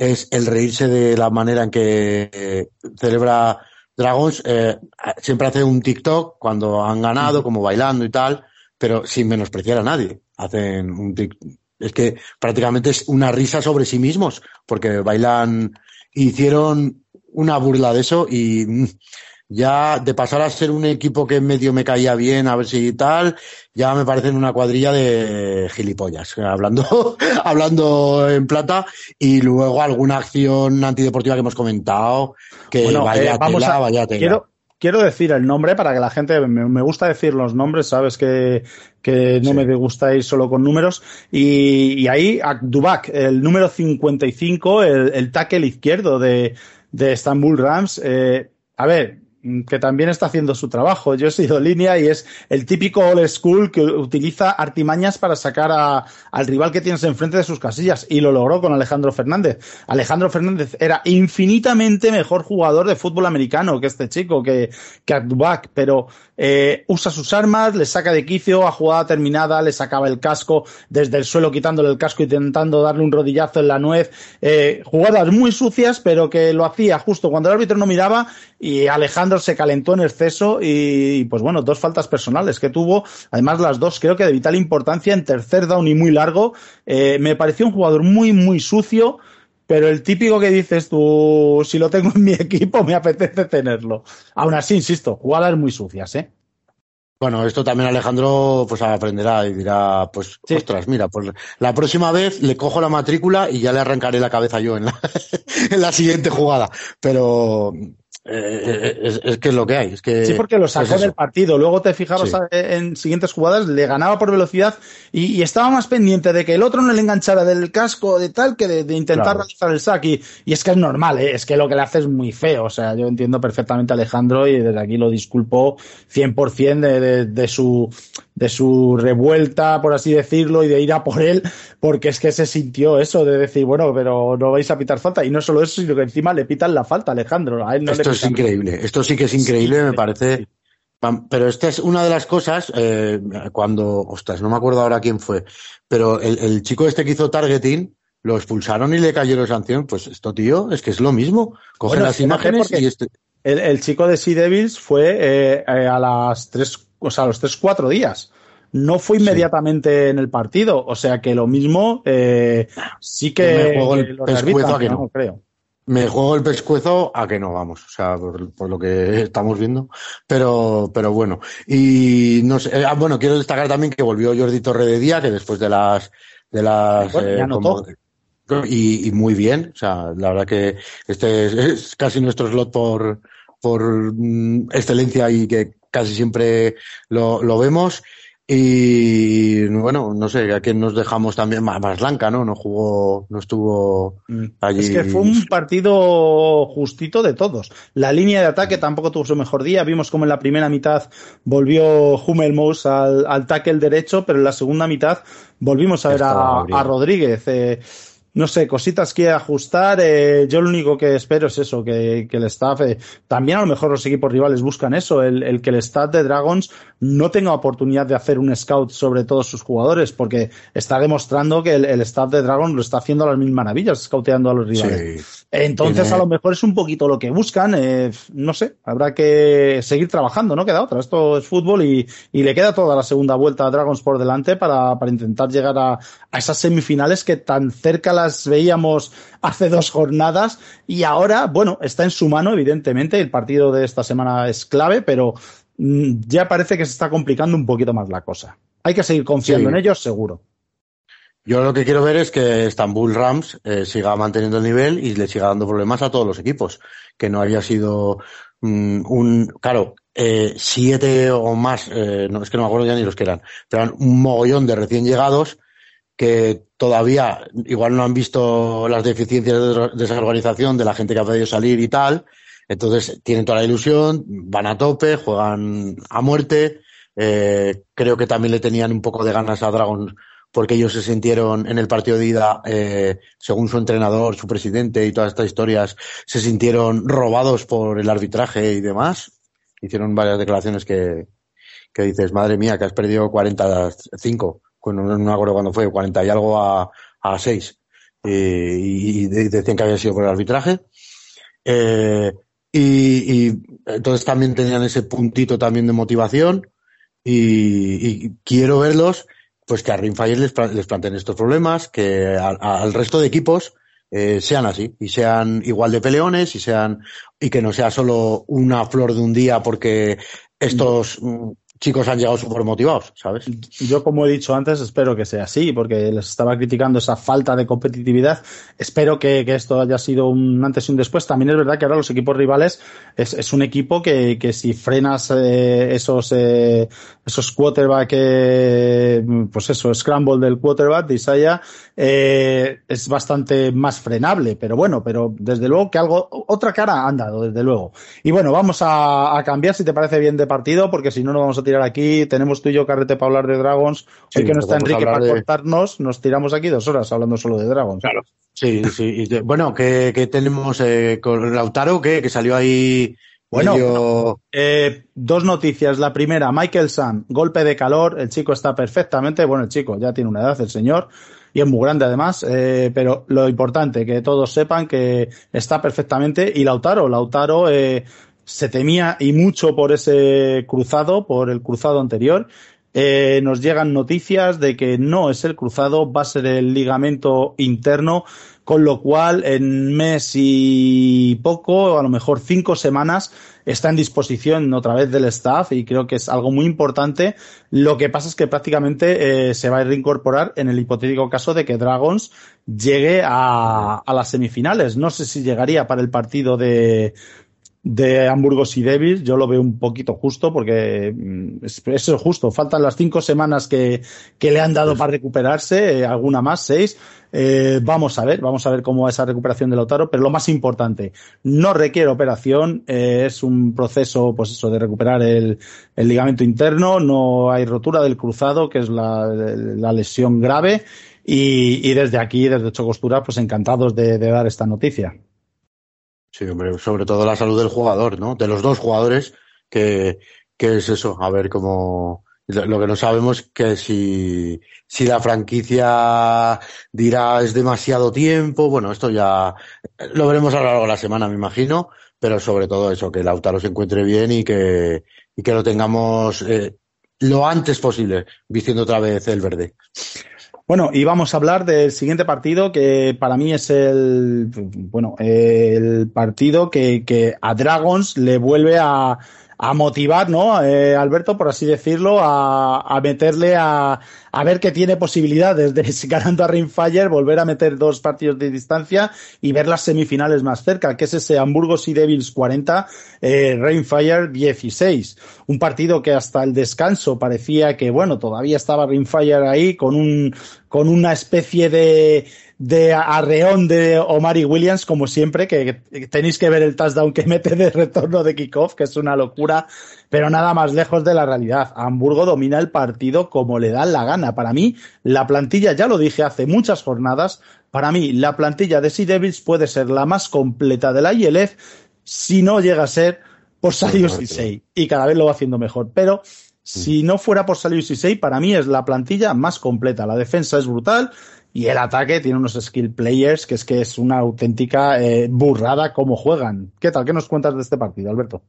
es el reírse de la manera en que eh, celebra Dragons. Eh, siempre hace un TikTok cuando han ganado, como bailando y tal, pero sin menospreciar a nadie. Hacen un TikTok. Es que prácticamente es una risa sobre sí mismos, porque bailan, hicieron una burla de eso y mm, ya de pasar a ser un equipo que medio me caía bien, a ver si tal, ya me parecen una cuadrilla de gilipollas, hablando, hablando en plata, y luego alguna acción antideportiva que hemos comentado, que bueno, vaya eh, vamos tela, a, vaya tela. Quiero, quiero decir el nombre para que la gente, me, me gusta decir los nombres, sabes que, que no sí. me gusta ir solo con números, y, y ahí Dubak, el número 55, el, el tackle izquierdo de, de Istanbul Rams, eh, a ver, que también está haciendo su trabajo. Yo he sido línea y es el típico old school que utiliza artimañas para sacar al rival que tienes enfrente de sus casillas y lo logró con Alejandro Fernández. Alejandro Fernández era infinitamente mejor jugador de fútbol americano que este chico, que, que Abdubak, pero eh, usa sus armas, le saca de quicio a jugada terminada, le sacaba el casco desde el suelo quitándole el casco intentando darle un rodillazo en la nuez. Eh, jugadas muy sucias, pero que lo hacía justo cuando el árbitro no miraba y Alejandro se calentó en exceso y, pues bueno, dos faltas personales que tuvo, además las dos creo que de vital importancia en tercer down y muy largo. Eh, me pareció un jugador muy, muy sucio, pero el típico que dices tú, si lo tengo en mi equipo, me apetece tenerlo. Aún así, insisto, jugadas muy sucias, ¿eh? Bueno, esto también Alejandro pues aprenderá y dirá, pues, sí. ostras, mira, pues la próxima vez le cojo la matrícula y ya le arrancaré la cabeza yo en la, en la siguiente jugada. Pero eh, es, es, que es lo que hay. Es que, sí, porque lo sacó del partido. Luego te fijabas sí. en siguientes jugadas, le ganaba por velocidad y, y, estaba más pendiente de que el otro no le enganchara del casco de tal que de, de intentar claro. realizar el. Y, y, es que es normal, ¿eh? es que lo que le hace es muy feo. O sea, yo entiendo perfectamente a Alejandro y desde aquí lo disculpo 100% de, de, de su de su revuelta, por así decirlo, y de ir a por él, porque es que se sintió eso de decir, bueno, pero no vais a pitar falta. Y no solo eso, sino que encima le pitan la falta Alejandro. A él no Esto le es increíble. Esto sí que es increíble, sí, me parece. Sí. Pero esta es una de las cosas, eh, cuando, ostras, no me acuerdo ahora quién fue, pero el, el, chico este que hizo targeting, lo expulsaron y le la sanción. Pues esto, tío, es que es lo mismo. Cogen bueno, las imágenes y este. El, el, chico de Sea Devils fue eh, eh, a las tres o sea, los tres, cuatro días. No fue inmediatamente sí. en el partido. O sea que lo mismo eh, sí que. Me juego el pescuezo a que no. no. creo. Me juego el pescuezo a que no, vamos. O sea, por, por lo que estamos viendo. Pero, pero bueno. Y no sé. Ah, bueno, quiero destacar también que volvió Jordi Torre de Día, que después de las. De las bueno, eh, como, y, y, muy bien. O sea, la verdad que este es, es casi nuestro slot por, por mm, excelencia y que casi siempre lo, lo vemos. Y bueno, no sé, a quién nos dejamos también más, más Blanca, ¿no? No jugó, no estuvo allí. Es que fue un partido justito de todos. La línea de ataque tampoco tuvo su mejor día. Vimos como en la primera mitad volvió Hummelmos al, al tackle derecho, pero en la segunda mitad volvimos a ver a, a Rodríguez. Eh, no sé, cositas que ajustar. Eh, yo lo único que espero es eso, que, que el staff, eh, también a lo mejor los equipos rivales buscan eso, el, el, que el staff de Dragons no tenga oportunidad de hacer un scout sobre todos sus jugadores, porque está demostrando que el, el staff de Dragons lo está haciendo a las mil maravillas, scouteando a los rivales. Sí. Entonces, a lo mejor es un poquito lo que buscan. Eh, no sé, habrá que seguir trabajando, no queda otra. Esto es fútbol y, y le queda toda la segunda vuelta a Dragons por delante para, para intentar llegar a, a, esas semifinales que tan cerca las veíamos hace dos jornadas. Y ahora, bueno, está en su mano, evidentemente. El partido de esta semana es clave, pero mm, ya parece que se está complicando un poquito más la cosa. Hay que seguir confiando sí. en ellos, seguro. Yo lo que quiero ver es que Estambul Rams eh, siga manteniendo el nivel y le siga dando problemas a todos los equipos. Que no haya sido mm, un, claro, eh, siete o más, eh, no es que no me acuerdo ya ni los que eran, pero eran un mogollón de recién llegados que todavía igual no han visto las deficiencias de desorganización de la gente que ha podido salir y tal. Entonces tienen toda la ilusión, van a tope, juegan a muerte. Eh, creo que también le tenían un poco de ganas a Dragon porque ellos se sintieron en el partido de ida, eh, según su entrenador, su presidente y todas estas historias, se sintieron robados por el arbitraje y demás. Hicieron varias declaraciones que, que dices, madre mía, que has perdido 45, bueno, no me acuerdo cuándo fue, 40 y algo a, a 6. Eh, y, y, decían que había sido por el arbitraje. Eh, y, y, entonces también tenían ese puntito también de motivación y, y quiero verlos pues que a Rimfire les, les planteen estos problemas, que al resto de equipos eh, sean así y sean igual de peleones y sean y que no sea solo una flor de un día porque estos mm, chicos han llegado súper motivados, ¿sabes? Yo, como he dicho antes, espero que sea así, porque les estaba criticando esa falta de competitividad. Espero que, que esto haya sido un antes y un después. También es verdad que ahora los equipos rivales es, es un equipo que, que si frenas eh, esos, eh, esos quarterback, eh, pues eso, scramble del quarterback de Isaiah, eh, es bastante más frenable. Pero bueno, pero desde luego que algo, otra cara han dado, desde luego. Y bueno, vamos a, a cambiar, si te parece bien, de partido, porque si no, no vamos a tirar aquí. Tenemos tú y yo carrete para hablar de Dragons. Sí, Hoy que no está Enrique para de... cortarnos, nos tiramos aquí dos horas hablando solo de Dragons. Claro. Sí, sí. Y, bueno, que, que tenemos eh, con Lautaro, que, que salió ahí. Bueno, medio... eh, dos noticias. La primera, Michael Sam, golpe de calor. El chico está perfectamente. Bueno, el chico ya tiene una edad, el señor y es muy grande además, eh, pero lo importante, que todos sepan que está perfectamente y Lautaro, Lautaro eh, se temía y mucho por ese cruzado, por el cruzado anterior. Eh, nos llegan noticias de que no es el cruzado, va a ser el ligamento interno, con lo cual en mes y poco, a lo mejor cinco semanas, está en disposición otra vez del staff y creo que es algo muy importante. Lo que pasa es que prácticamente eh, se va a reincorporar en el hipotético caso de que Dragons llegue a, a las semifinales. No sé si llegaría para el partido de, de Hamburgos y Devils, yo lo veo un poquito justo porque mm, es, es justo. Faltan las cinco semanas que, que le han dado para recuperarse, eh, alguna más, seis. Eh, vamos a ver, vamos a ver cómo va esa recuperación de Lautaro, pero lo más importante, no requiere operación, eh, es un proceso, pues eso, de recuperar el, el, ligamento interno, no hay rotura del cruzado, que es la, la lesión grave, y, y, desde aquí, desde Chocostura, pues encantados de, de dar esta noticia. Sí, hombre, sobre todo la salud del jugador, ¿no? De los dos jugadores, que, que es eso, a ver cómo. Lo que no sabemos que si, si la franquicia dirá es demasiado tiempo, bueno, esto ya lo veremos a lo largo de la semana, me imagino, pero sobre todo eso, que Lautaro se encuentre bien y que, y que lo tengamos eh, lo antes posible, vistiendo otra vez el verde. Bueno, y vamos a hablar del siguiente partido que para mí es el, bueno, el partido que, que a Dragons le vuelve a, a motivar, ¿no? Eh, Alberto, por así decirlo, a, a meterle a, a, ver que tiene posibilidades de, ganando a Rainfire, volver a meter dos partidos de distancia y ver las semifinales más cerca, que es ese Hamburgos y Devils 40, eh, Rainfire 16. Un partido que hasta el descanso parecía que, bueno, todavía estaba Rainfire ahí con un, con una especie de, de arreón de Omari Williams, como siempre, que, que, tenéis que ver el touchdown que mete de retorno de kickoff, que es una locura, pero nada más lejos de la realidad. Hamburgo domina el partido como le da la gana. Para mí, la plantilla, ya lo dije hace muchas jornadas, para mí, la plantilla de Sea Devils puede ser la más completa de la ILF si no llega a ser por Salius Isei. Y cada vez lo va haciendo mejor. Pero si no fuera por Salius Isei, para mí es la plantilla más completa. La defensa es brutal y el ataque tiene unos skill players que es que es una auténtica eh, burrada cómo juegan. ¿Qué tal? ¿Qué nos cuentas de este partido, Alberto?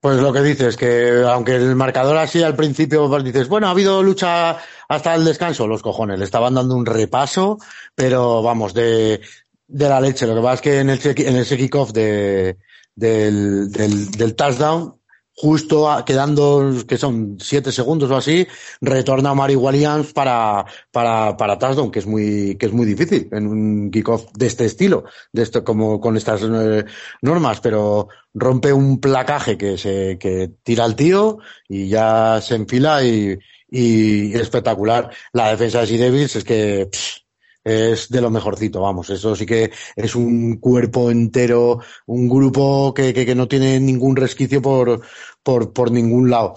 Pues lo que dices, que aunque el marcador así al principio pues dices, bueno, ha habido lucha hasta el descanso, los cojones, le estaban dando un repaso, pero vamos, de, de la leche. Lo que pasa es que en el, en ese kickoff de, del, del, del touchdown justo quedando, que son siete segundos o así, retorna Mari Williams para, para, para touchdown, que es muy, que es muy difícil en un kickoff de este estilo, de esto, como con estas eh, normas, pero rompe un placaje que se, que tira al tío y ya se enfila y, y espectacular. La defensa de Sea es que, es de lo mejorcito, vamos. Eso sí que es un cuerpo entero, un grupo que, que, que no tiene ningún resquicio por, por, por ningún lado.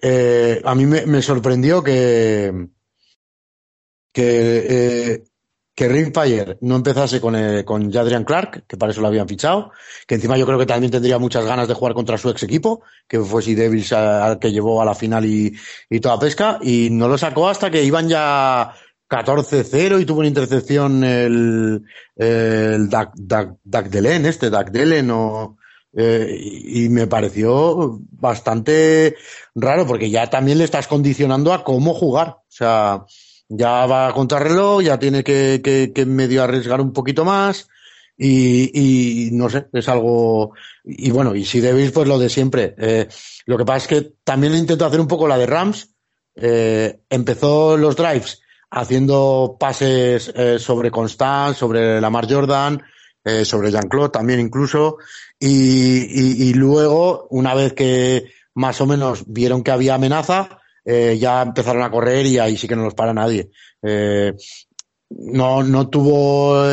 Eh, a mí me, me, sorprendió que, que, eh, que Ringfire no empezase con, eh, con Jadrian Clark, que para eso lo habían fichado, que encima yo creo que también tendría muchas ganas de jugar contra su ex equipo, que fue si Devils al que llevó a la final y, y toda pesca, y no lo sacó hasta que iban ya 14-0 y tuvo una intercepción el, el Dak Delen, este Dak Delen o, eh, y, me pareció bastante raro porque ya también le estás condicionando a cómo jugar. O sea, ya va a contrarreloj, ya tiene que, que, que medio arriesgar un poquito más y, y, no sé, es algo. Y bueno, y si debéis, pues lo de siempre. Eh, lo que pasa es que también intento hacer un poco la de Rams. Eh, empezó los drives haciendo pases eh, sobre Constant, sobre Lamar Jordan, eh, sobre Jean-Claude también incluso, y, luego, una vez que más o menos vieron que había amenaza, eh, ya empezaron a correr y ahí sí que no los para nadie. No, no tuvo,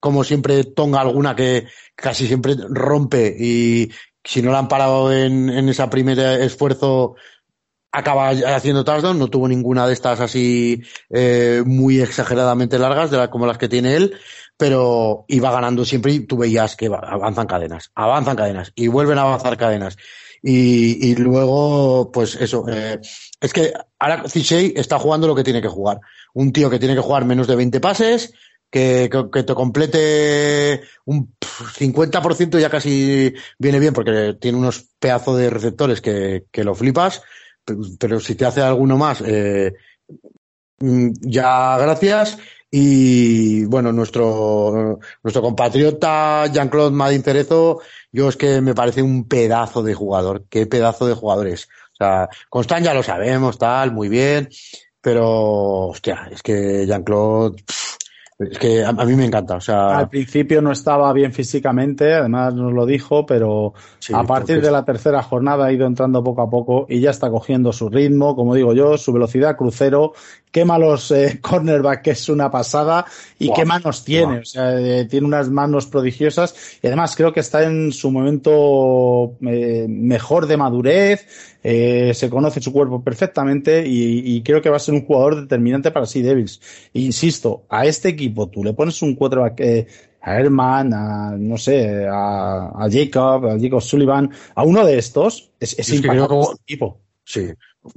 como siempre, tonga alguna que casi siempre rompe y si no la han parado en, en ese primer esfuerzo acaba haciendo touchdown, no tuvo ninguna de estas así eh, muy exageradamente largas de la, como las que tiene él, pero iba ganando siempre y tú veías que avanzan cadenas, avanzan cadenas y vuelven a avanzar cadenas. Y, y luego, pues eso, eh, es que ahora Cichay está jugando lo que tiene que jugar. Un tío que tiene que jugar menos de 20 pases, que, que, que te complete un 50% ya casi viene bien porque tiene unos pedazos de receptores que, que lo flipas pero si te hace alguno más, eh, mm, ya gracias. Y bueno, nuestro, nuestro compatriota Jean-Claude Madin Cerezo, yo es que me parece un pedazo de jugador. Qué pedazo de jugador es. O sea, Constant ya lo sabemos, tal, muy bien. Pero, hostia, es que Jean-Claude, es que a, a, mí me encanta. O sea... Al principio no estaba bien físicamente, además nos lo dijo, pero sí, a partir de la tercera jornada ha ido entrando poco a poco y ya está cogiendo su ritmo, como digo yo, su velocidad crucero, qué malos eh, cornerback, que es una pasada, y wow. qué manos tiene. Wow. O sea, eh, tiene unas manos prodigiosas y además creo que está en su momento eh, mejor de madurez. Eh, se conoce su cuerpo perfectamente y, y, creo que va a ser un jugador determinante para Sea Devils. Insisto, a este equipo tú le pones un quarterback eh, a Herman, a no sé, a, a, Jacob, a Jacob Sullivan, a uno de estos, es, es, es que creo como, equipo. Sí,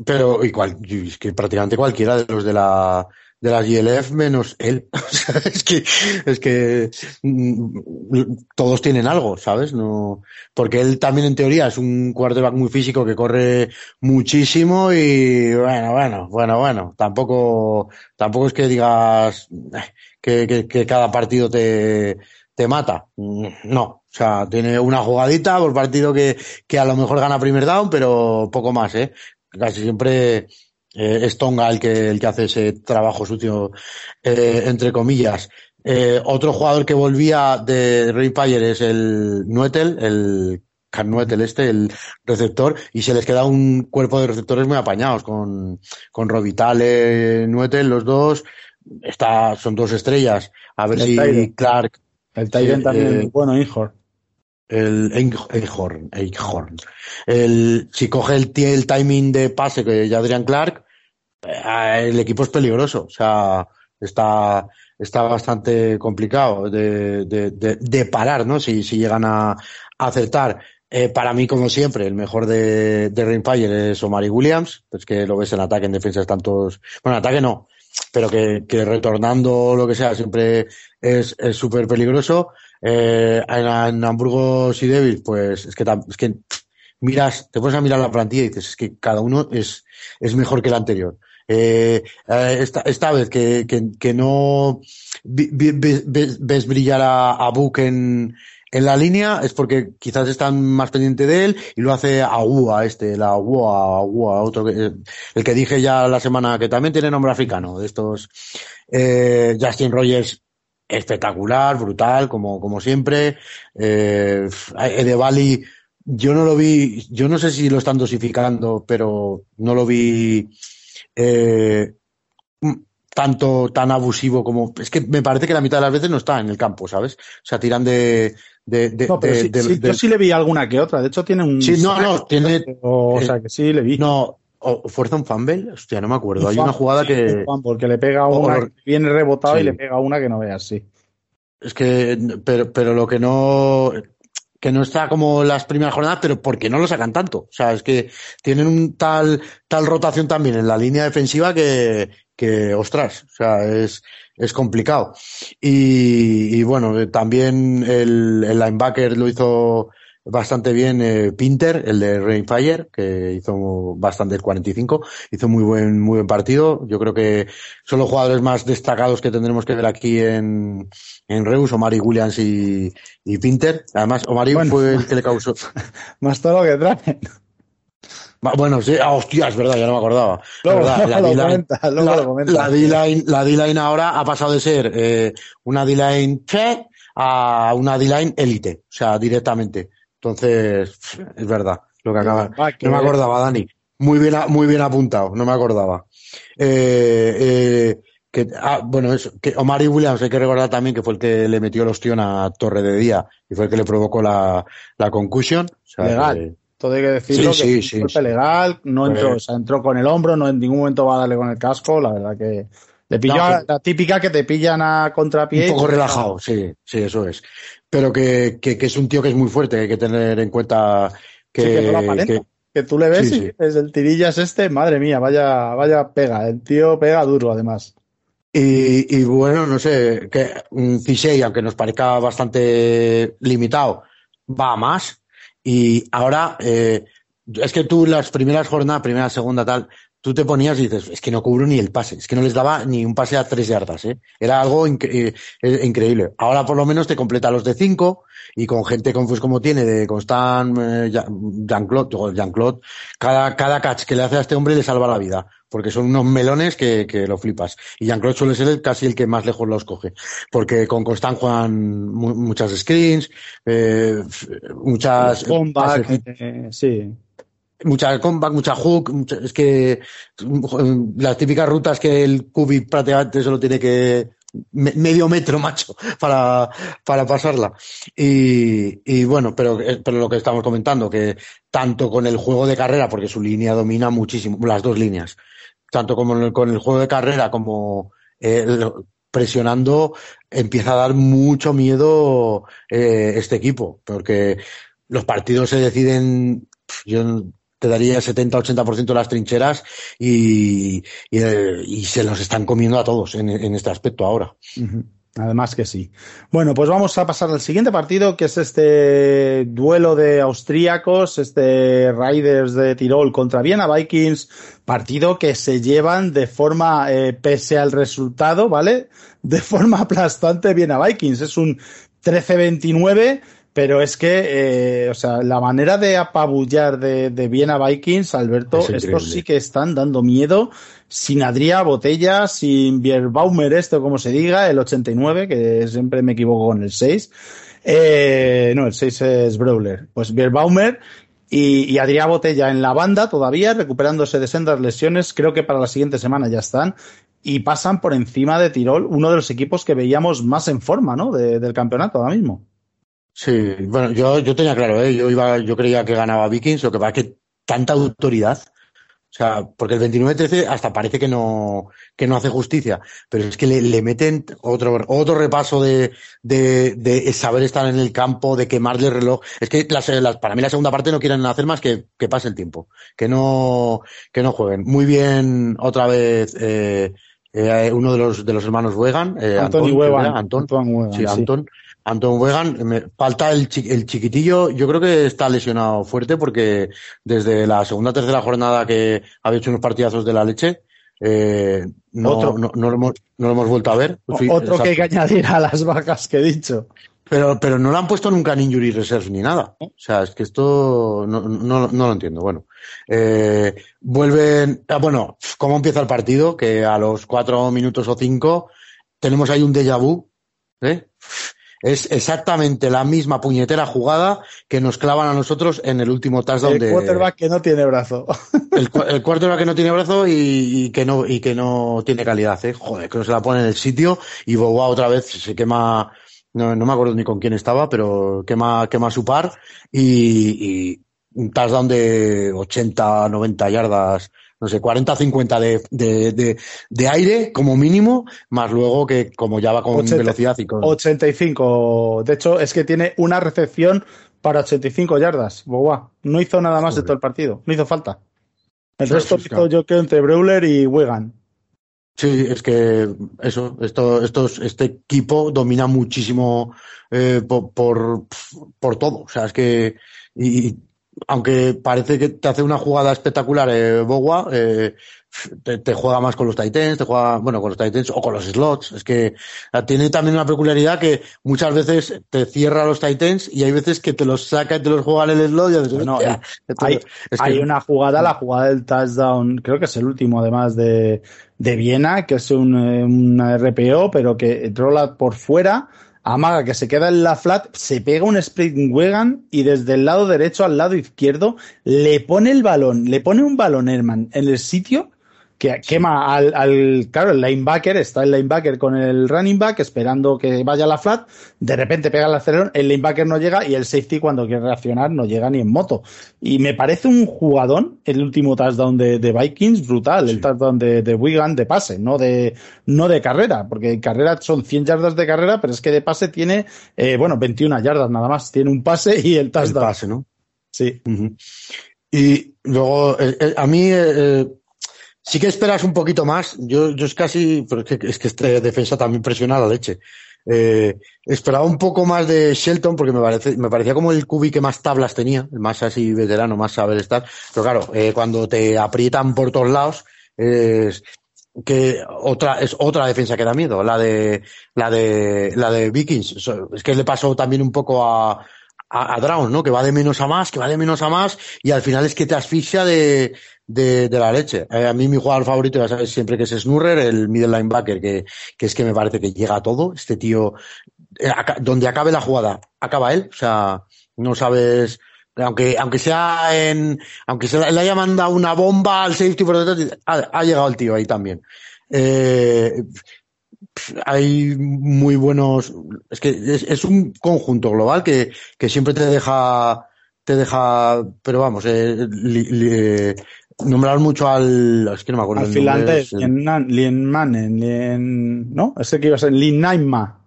pero igual, es que prácticamente cualquiera de los de la de la GLF menos él. O sea, es que, es que mm, todos tienen algo, ¿sabes? No, porque él también en teoría es un quarterback muy físico que corre muchísimo y bueno, bueno, bueno, bueno, tampoco, tampoco es que digas que, que, que cada partido te, te mata. No, o sea, tiene una jugadita por partido que, que a lo mejor gana primer down, pero poco más, ¿eh? Casi siempre eh, es Tonga el que, el que hace ese trabajo sucio, eh, entre comillas. Eh, otro jugador que volvía de Rainfire es el Nuetel, el Carnuetel este, el receptor, y se les queda un cuerpo de receptores muy apañados con, con Robitale, Nuetel, los dos. Está, son dos estrellas. A ver si. Clark. El eh, también, bueno, Inhorn. El Eichhorn, Eichhorn. El, si coge el, el timing de pase que ya Adrian Clark, eh, el equipo es peligroso. O sea, está, está bastante complicado de, de, de, de parar, ¿no? Si, si llegan a, a acertar. Eh, para mí, como siempre, el mejor de, de Rainfire es Omari Williams, pues que lo ves en ataque, en defensa están todos, bueno, en ataque no, pero que, que retornando lo que sea siempre es súper peligroso. Eh, en, Hamburgo y Davis, pues es que, es que miras, te pones a mirar la plantilla y dices, es que cada uno es, es mejor que el anterior. Eh, eh, esta, esta, vez que, que, que no ves, brillar a, a Book en, en la línea es porque quizás están más pendientes de él y lo hace Agua, este, la Agua, Agua, otro que, el que dije ya la semana que también tiene nombre africano, de estos, eh, Justin Rogers espectacular, brutal, como, como siempre, eh, Edevali, yo no lo vi, yo no sé si lo están dosificando, pero no lo vi, eh, tanto tan abusivo como es que me parece que la mitad de las veces no está en el campo, ¿sabes? O sea, tiran de, de, de, no, pero de, sí, sí, yo sí le vi alguna que otra. De hecho, tiene un. Sí, no, no, tiene. O, sea, que sí le vi. No, o fuerza un fumble, hostia, no me acuerdo. Hay una jugada que. Porque le pega una, o, viene rebotado y le pega una que no veas, sí. Es que, pero, pero lo que no, que no está como las primeras jornadas, pero porque no lo sacan tanto. O sea, es que tienen un tal, tal rotación también en la línea defensiva que, que ostras, o sea, es, es complicado. Y, y bueno, también el, el, linebacker lo hizo bastante bien eh, Pinter, el de Rainfire, que hizo bastante el 45, hizo muy buen, muy buen partido. Yo creo que son los jugadores más destacados que tendremos que ver aquí en, en Reus, Omari Williams y, y Pinter. Además, Omari bueno, fue el que le causó. Más todo lo que traen. Bueno, sí, ah, hostia, es verdad, ya no me acordaba. Luego, verdad, la D-line la, D-line, la D-line ahora ha pasado de ser eh, una D-line che a una D-line élite, o sea, directamente. Entonces, es verdad, lo que acaba. No me acordaba, Dani. Muy bien, muy bien apuntado, no me acordaba. Eh, eh, que, ah, bueno, eso, que Omar y Williams hay que recordar también que fue el que le metió el ostión a Torre de Día y fue el que le provocó la, la. O sea, Legal. Que, todo hay que decirlo, sí, que sí, golpe sí. legal, no entró, Pues- o sea, entró con el hombro, no en ningún momento va a darle con el casco, la verdad que le pilló No, a- que- la típica que te pillan a contrapié. un poco relajado, sí, sí, eso es. Pero que, que, que es un tío que es muy fuerte, hay que tener en cuenta que, Sí, que tú le ves Sí, y sí. es el tirillas este, madre mía, vaya, vaya pega, el tío pega duro además. Y, y bueno, no sé, que un Cisey, aunque nos parezca bastante limitado, va a más. Y ahora, eh, es que tú las primeras jornadas, primera, segunda, tal, tú te ponías y dices, es que no cubro ni el pase, es que no les daba ni un pase a tres yardas, ¿eh? Era algo incre- eh, increíble. Ahora por lo menos te completa los de cinco y con gente con, pues, como tiene de Constant, eh, Jean- Jean-Claude, Jean-Claude, cada, cada catch que le hace a este hombre le salva la vida, porque son unos melones que, que lo flipas. Y Jean-Claude suele ser el- casi el que más lejos los coge, porque con Constant juegan mu- muchas screens, eh, muchas pases- eh, sí. Mucha comeback, mucha hook, mucha- es que las típicas rutas que el Kubi prácticamente solo tiene que me- medio metro, macho, para, para pasarla. Y, y bueno, pero, eh, pero lo que estamos comentando, que tanto con el juego de carrera, porque su línea domina muchísimo, las dos líneas, tanto como con el juego de carrera como eh, presionando, empieza a dar mucho miedo eh, este equipo, porque los partidos se deciden, yo te daría 70-80% de las trincheras y, y, se los están comiendo a todos en, este aspecto ahora. Además que sí. Bueno, pues vamos a pasar al siguiente partido, que es este duelo de austríacos, este Raiders de Tirol contra Viena Vikings, partido que se llevan de forma, eh, pese al resultado, ¿vale? De forma aplastante Viena Vikings. Es un 13-29, pero es que, eh, o sea, la manera de apabullar de, de Viena Vikings, Alberto, Es estos sí que están dando miedo sin Adrià Botella, sin Bierbaumer, esto como se diga, el 89, que siempre me equivoco con el 6. Eh, no, el 6 es Brawler. Pues Bierbaumer y, y Adrià Botella en la banda todavía, recuperándose de sendas lesiones, creo que para la siguiente semana ya están. Y pasan por encima de Tirol, uno de los equipos que veíamos más en forma, ¿no? De- del campeonato ahora mismo. Sí, bueno, yo, yo tenía claro, ¿eh? yo iba, yo creía que ganaba Vikings, lo que pasa es que tanta autoridad, o sea, porque el 29-13 hasta parece que no, que no hace justicia, pero es que le, le meten otro, otro repaso de, de, de saber estar en el campo, de quemarle el reloj. Es que las, las- para mí la segunda parte no quieren hacer más que, que pase el tiempo, que no, que no jueguen. Muy bien, otra vez, eh, eh, uno de los, de los hermanos Wegan, eh, Anthony Antón, Wegan. Antón, Antoine Wegan, sí, sí. Antón Wegan, me- falta el, chi- el chiquitillo, yo creo que está lesionado fuerte porque desde la segunda o tercera jornada que había hecho unos partidazos de la leche, eh, no, Otro. no, no lo hemos, no lo hemos vuelto a ver. O- Otro que hay que añadir a las vacas que he dicho. Pero, pero no le han puesto nunca en injury reserve ni nada. O sea, es que esto no, no, no lo entiendo. Bueno, eh, vuelven. ah, bueno, ¿cómo empieza el partido? Que a los cuatro minutos o cinco tenemos ahí un déjà vu. ¿eh? Es exactamente la misma puñetera jugada que nos clavan a nosotros en el último touchdown El de quarterback que no tiene brazo. el, el quarterback que no tiene brazo y, y que no y que no tiene calidad, ¿eh? Joder, que no se la pone en el sitio y Boba otra vez se quema, no, no me acuerdo ni con quién estaba, pero quema, quema su par y, y un touchdown de 80, 90 yardas, no sé, 40, 50 de, de, de, de aire como mínimo, más luego que como ya va con 80. velocidad y con... 85. De hecho, es que tiene una recepción para 85 yardas. Boba. No hizo nada más de Joder. todo el partido. No hizo falta. El resto sí, hizo claro. yo creo entre Breuler y Wigan. Sí, es que eso, esto, estos, este equipo domina muchísimo eh, por, por, por todo. O sea, es que, y aunque parece que te hace una jugada espectacular eh, Bowa, eh, te, te juega más con los Titans, te juega, bueno, con los Titans o con los slots. Es que tiene también una peculiaridad que muchas veces te cierra los Titans y hay veces que te los saca y te los juega en el slot y dices, Bueno, "Hostia, esto- Hay, es que- hay una jugada, la jugada del touchdown, creo que es el último además de, de Viena, que es un, eh, una RPO, pero que rola por fuera, amaga que se queda en la flat, se pega un sprint Wegan y desde el lado derecho al lado izquierdo le pone el balón, le pone un balón Herman en el sitio que quema al, al, claro, el linebacker, está el linebacker con el running back esperando que vaya a la flat, de repente pega el acelerón, el linebacker no llega y el safety cuando quiere reaccionar no llega ni en moto. Y me parece un jugadón el último touchdown de, de Vikings brutal, el touchdown de, de Wigan de pase, no de, no de carrera, porque en carrera son 100 yardas de carrera, pero es que de pase tiene, eh, bueno, 21 yardas nada más, tiene un pase y el el touchdown. pase, ¿no? Sí. Y luego, eh, eh, a mí, eh, sí que esperas un poquito más. Yo, yo es casi, pero es que, es que este defensa también presiona la leche. Eh, esperaba un poco más de Shelton porque me parece, me parecía como el cubi que más tablas tenía, el más así veterano, más saber estar. Pero claro, eh, cuando te aprietan por todos lados, es que otra, es otra defensa que da miedo, la de, la de, la de Vikings. Es que le pasó también un poco a, a, a Brown, ¿no? Que va de menos a más, que va de menos a más, y al final es que te asfixia de, de, de la leche. Eh, a mí mi jugador favorito, ya sabes siempre que es Snurrer, el middle linebacker, que, que es que me parece que llega a todo. Este tío, eh, aca- donde acabe la jugada, acaba él. O sea, no sabes, aunque, aunque sea en, aunque se le haya mandado una bomba al safety por detrás, ha, llegado el tío ahí también. Eh, hay muy buenos, es que es, un conjunto global que, que siempre te deja, te deja, pero vamos, eh, li- eh, nombrar mucho al, es que no me acuerdo Al finlandés, Lien, Lien Mannen, Lien- ¿no? Ese que iba a ser Lin Naima.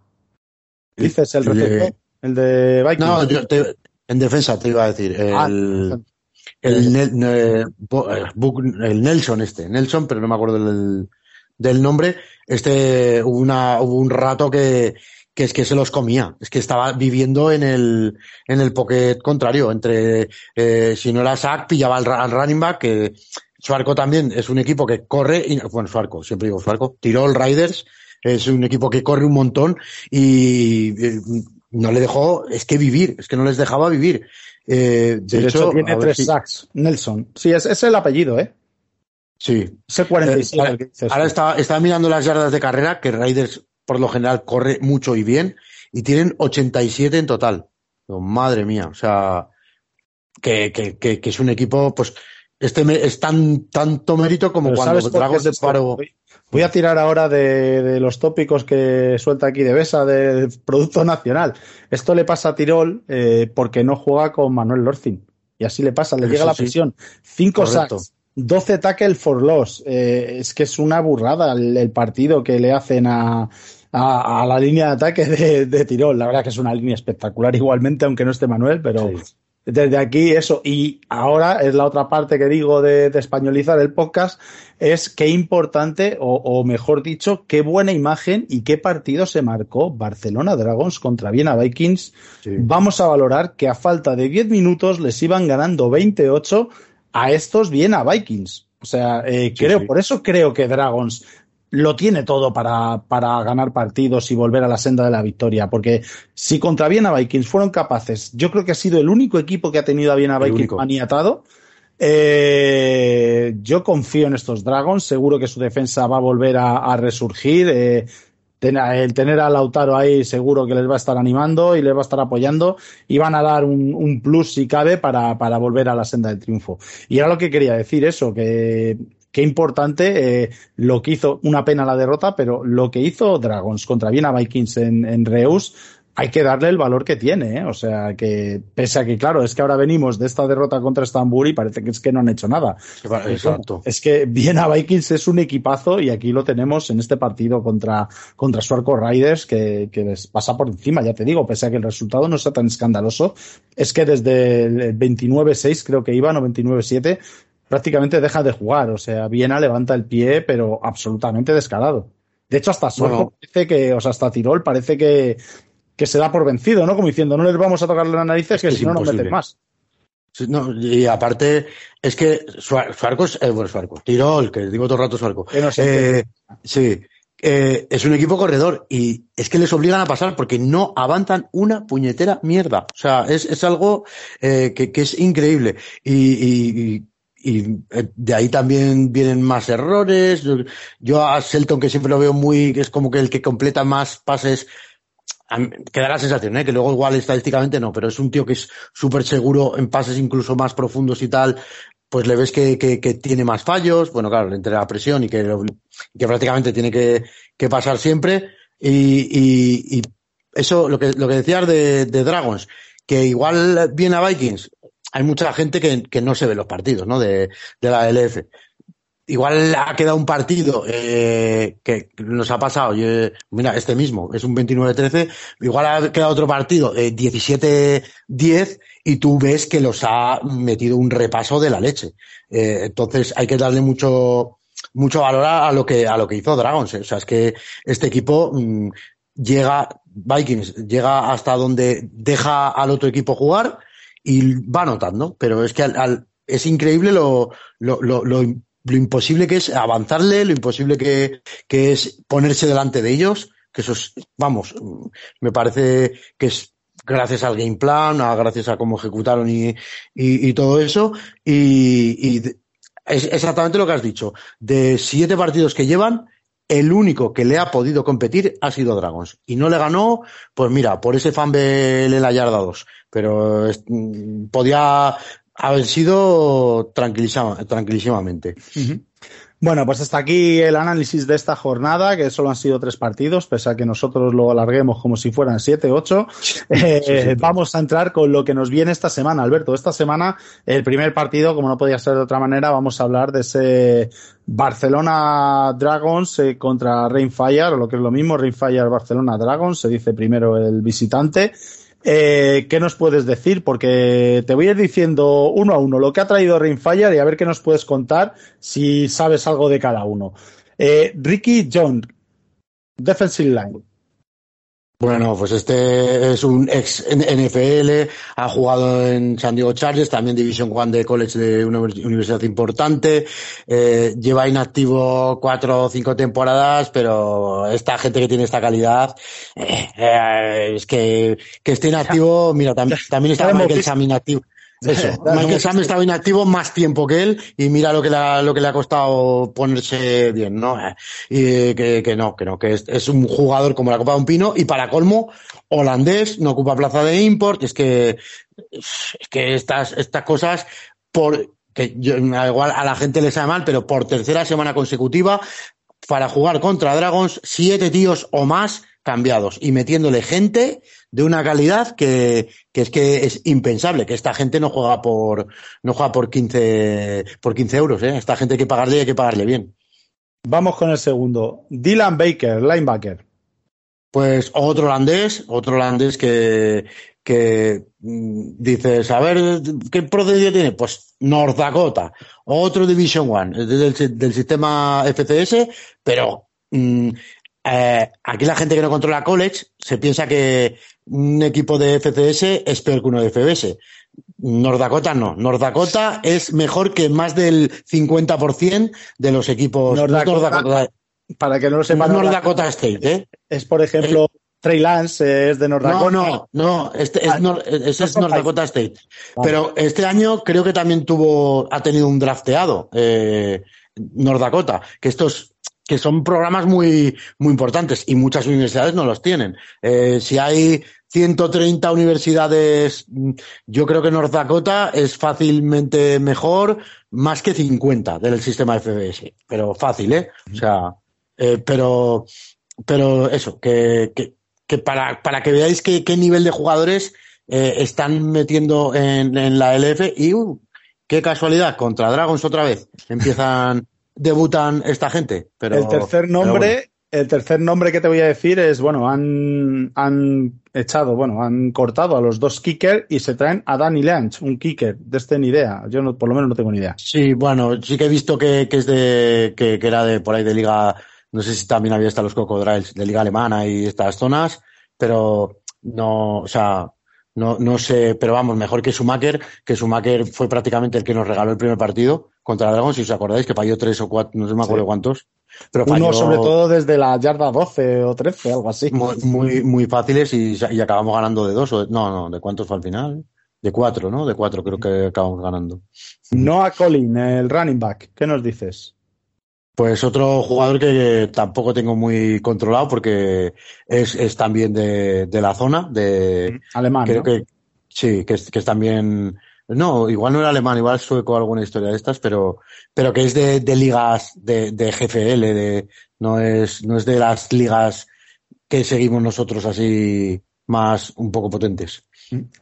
Dices el receptor, el de Vikings. No, yo te- en defensa te iba a decir, el, Ah, el, eh, el Nelson este, Nelson, pero no me acuerdo del, del nombre. Este, hubo una, hubo un rato que, que es que se los comía, es que estaba viviendo en el, en el pocket contrario, entre, eh, si no era sack, pillaba al, al running back, que Suarco también es un equipo que corre, y, bueno, Suarco, siempre digo Suarco, Tirol Riders, es un equipo que corre un montón y eh, no le dejó, es que vivir, es que no les dejaba vivir. Eh, de hecho, tiene tres si- sacks. Nelson. Sí, es, es el apellido, ¿eh? Sí. Ese 47 Eh, ahora el que dices ahora tú. estaba, estaba mirando las yardas de carrera, que Raiders por lo general corre mucho y bien, y tienen 87 en total. Oh, madre mía, o sea, que, que, que, que es un equipo, pues, este es tan, tanto mérito como Pero cuando ¿sabes por qué Dragos de? Paro. Voy- a tirar ahora de, de los tópicos que suelta aquí de Besa del Producto Nacional. Esto le pasa a Tirol eh, porque no juega con Manuel Lorcin. Y así le pasa, le Eso llega la sí. presión. Cinco Correcto. sacks, 12 tackle for loss. Eh, es que es una burrada el, el partido que le hacen a, a, a la línea de ataque de, de Tirol. La verdad que es una línea espectacular igualmente, aunque no esté Manuel, pero Sí. desde aquí eso. Y ahora es la otra parte que digo de, españolizar el podcast, es qué importante, o, mejor dicho, qué buena imagen y qué partido se marcó Barcelona Dragons contra Viena Vikings. Vamos a valorar que a falta de 10 minutos les iban ganando 28 a estos Viena Vikings. O sea, eh, creo, por eso creo que Dragons lo tiene todo para, para, ganar partidos y volver a la senda de la victoria. Porque si contra Viena Vikings fueron capaces, yo creo que ha sido el único equipo que ha tenido a Viena Vikings maniatado. Eh, yo confío en estos Dragons, seguro que su defensa va a volver a, resurgir. Eh, el tener a Lautaro ahí seguro que les va a estar animando y les va a estar apoyando y van a dar un, un plus si cabe para, para volver a la senda del triunfo. Y era lo que quería decir eso, que qué importante eh, lo que hizo, una pena la derrota, pero lo que hizo Dragons contra Viena Vikings en, en Reus, hay que darle el valor que tiene, ¿eh? o sea, que pese a que, claro, es que ahora venimos de esta derrota contra Estambul y parece que es que no han hecho nada. Exacto. Es que Viena Vikings es un equipazo y aquí lo tenemos en este partido contra, contra Suarco Riders que, que les pasa por encima, ya te digo, pese a que el resultado no sea tan escandaloso, es que desde el 29-6 creo que iban o 29-7 prácticamente deja de jugar. O sea, Viena levanta el pie, pero absolutamente descarado. De hecho, hasta parece que, o sea, hasta Tirol parece que, que se da por vencido, ¿no? Como diciendo, no les vamos a tocar las narices, que si no nos meten más. no, y aparte, es que Suarco es, eh, bueno, Suarco, Tirol, que digo todo el rato Suarco. eh, sí, eh, es un equipo corredor y es que les obligan a pasar porque no avanzan una puñetera mierda. O sea, es, es algo eh, que, que, es increíble. y, y y eh, de ahí también vienen más errores. Yo a Selton, que siempre lo veo muy, es como que el que completa más pases, que da la sensación, ¿eh? que luego igual estadísticamente no, pero es un tío que es súper seguro en pases incluso más profundos y tal, pues le ves que, que, que tiene más fallos, bueno, claro, entre la presión y que, que prácticamente tiene que, que pasar siempre. Y, y, y, eso, lo que, lo que decías de, de Dragons, que igual viene a Vikings, hay mucha gente que, no se ve los partidos ¿no? de, la LF. Igual ha quedado un partido eh, que nos ha pasado, mira, este mismo, es un 29-13, igual ha quedado otro partido, eh, 17-10, y tú ves que los ha metido un repaso de la leche. Eh, entonces hay que darle mucho, mucho valor a, lo que, a lo que hizo Dragons. Eh. O sea, es que este equipo mmm, llega, Vikings, llega hasta donde deja al otro equipo jugar, y va notando, pero es que al, al, es increíble lo, lo, lo, lo, imposible que es avanzarle, lo imposible que, que es ponerse delante de ellos, que eso es, vamos, me parece que es gracias al game plan, a, gracias a cómo ejecutaron y, y, y todo eso, y, y es exactamente lo que has dicho. De siete partidos que llevan, el único que le ha podido competir ha sido Dragons. Y no le ganó, pues mira, por ese fanbel en la yarda 2. Pero es, podía haber sido tranquilísimamente. Bueno, pues hasta aquí el análisis de esta jornada, que solo han sido tres partidos, pese a que nosotros lo alarguemos como si fueran siete, ocho. Eh, sí, sí, vamos a entrar con lo que nos viene esta semana, Alberto. Esta semana, el primer partido, como no podía ser de otra manera, vamos a hablar de ese Barcelona Dragons eh, contra Rainfire, o lo que es lo mismo, Rainfire Barcelona Dragons, se dice primero el visitante. Eh, ¿Qué nos puedes decir? Porque te voy a ir diciendo uno a uno lo que ha traído Rainfire y a ver qué nos puedes contar si sabes algo de cada uno. Eh, Ricky John, Defensive Line. Bueno, pues este es un ex NFL, ha jugado en San Diego Chargers, también División One de college de una universidad importante, eh, lleva inactivo cuatro o cinco temporadas, pero esta gente que tiene esta calidad, eh, eh, es que, que esté inactivo, mira, también, también está Michael Sam inactivo. Eso, Michael Sam estaba inactivo más tiempo que él y mira lo que le ha, lo que le ha costado ponerse bien, ¿no? Y que, que no, que no, que es, es, un jugador como la Copa de un Pino y para colmo, holandés, no ocupa plaza de import, es que, es que estas, estas cosas, por, que yo, igual a la gente le sabe mal, pero por tercera semana consecutiva, para jugar contra Dragons, siete tíos o más cambiados y metiéndole gente de una calidad que, que, es que es impensable, que esta gente no juega por, no juega por 15, por 15 euros, ¿eh? Esta gente hay que pagarle y hay que pagarle bien. Vamos con el segundo. Dylan Baker, linebacker. Pues otro holandés, otro holandés que, que mm, dices, a ver, ¿qué procedencia tiene? Pues North Dakota, otro Division One, del, del sistema FCS, pero mm, eh, aquí la gente que no controla college se piensa que un equipo de FCS es peor que uno de FBS. North Dakota no. North Dakota es mejor que más del 50% de los equipos. North Dakota, para que no lo sepan. North Dakota State, ¿eh? Es, por ejemplo, eh, Trey Lance es de North Dakota. No, no, no, este es, ah, es North Dakota State. Pero este año creo que también tuvo, ha tenido un drafteado, eh, North Dakota, que estos, que son programas muy, muy importantes y muchas universidades no los tienen. Eh, si hay 130 universidades, yo creo que North Dakota es fácilmente mejor, más que 50 del sistema FBS, pero fácil, ¿eh? O sea, eh, pero, pero eso, que, que, que para, para que veáis qué nivel de jugadores eh, están metiendo en, en la LF y uh, qué casualidad, contra Dragons otra vez empiezan, debutan esta gente. Pero, el tercer nombre, el tercer nombre que te voy a decir es, bueno, han, han echado, bueno, han cortado a los dos kickers y se traen a Danny Lange, un kicker, de este ni idea. Yo no, por lo menos no tengo ni idea. Sí, bueno, sí que he visto que, que es de, que, que era de por ahí de liga no sé si también había hasta los Cocodriles de Liga Alemana y estas zonas, pero no, o sea, no, no sé, pero vamos, mejor que Schumacher, que Schumacher fue prácticamente el que nos regaló el primer partido contra Dragon, si os acordáis, que falló tres o cuatro, no sé me acuerdo cuántos. Pero Uno sobre todo desde la yarda 12 o 13, algo así. Muy, muy, fáciles y, y, acabamos ganando de dos, o no, no, ¿de cuántos fue al final? De cuatro, ¿no? De cuatro creo que acabamos ganando. Noah Colin, el running back, ¿qué nos dices? Pues otro jugador que tampoco tengo muy controlado porque es, es también de, de, la zona, de alemán. Creo que sí, que es, que es también. No, igual no era alemán, igual sueco alguna historia de estas, pero, pero que es de, de ligas de, de GFL, de, no es, no es de las ligas que seguimos nosotros así más un poco potentes.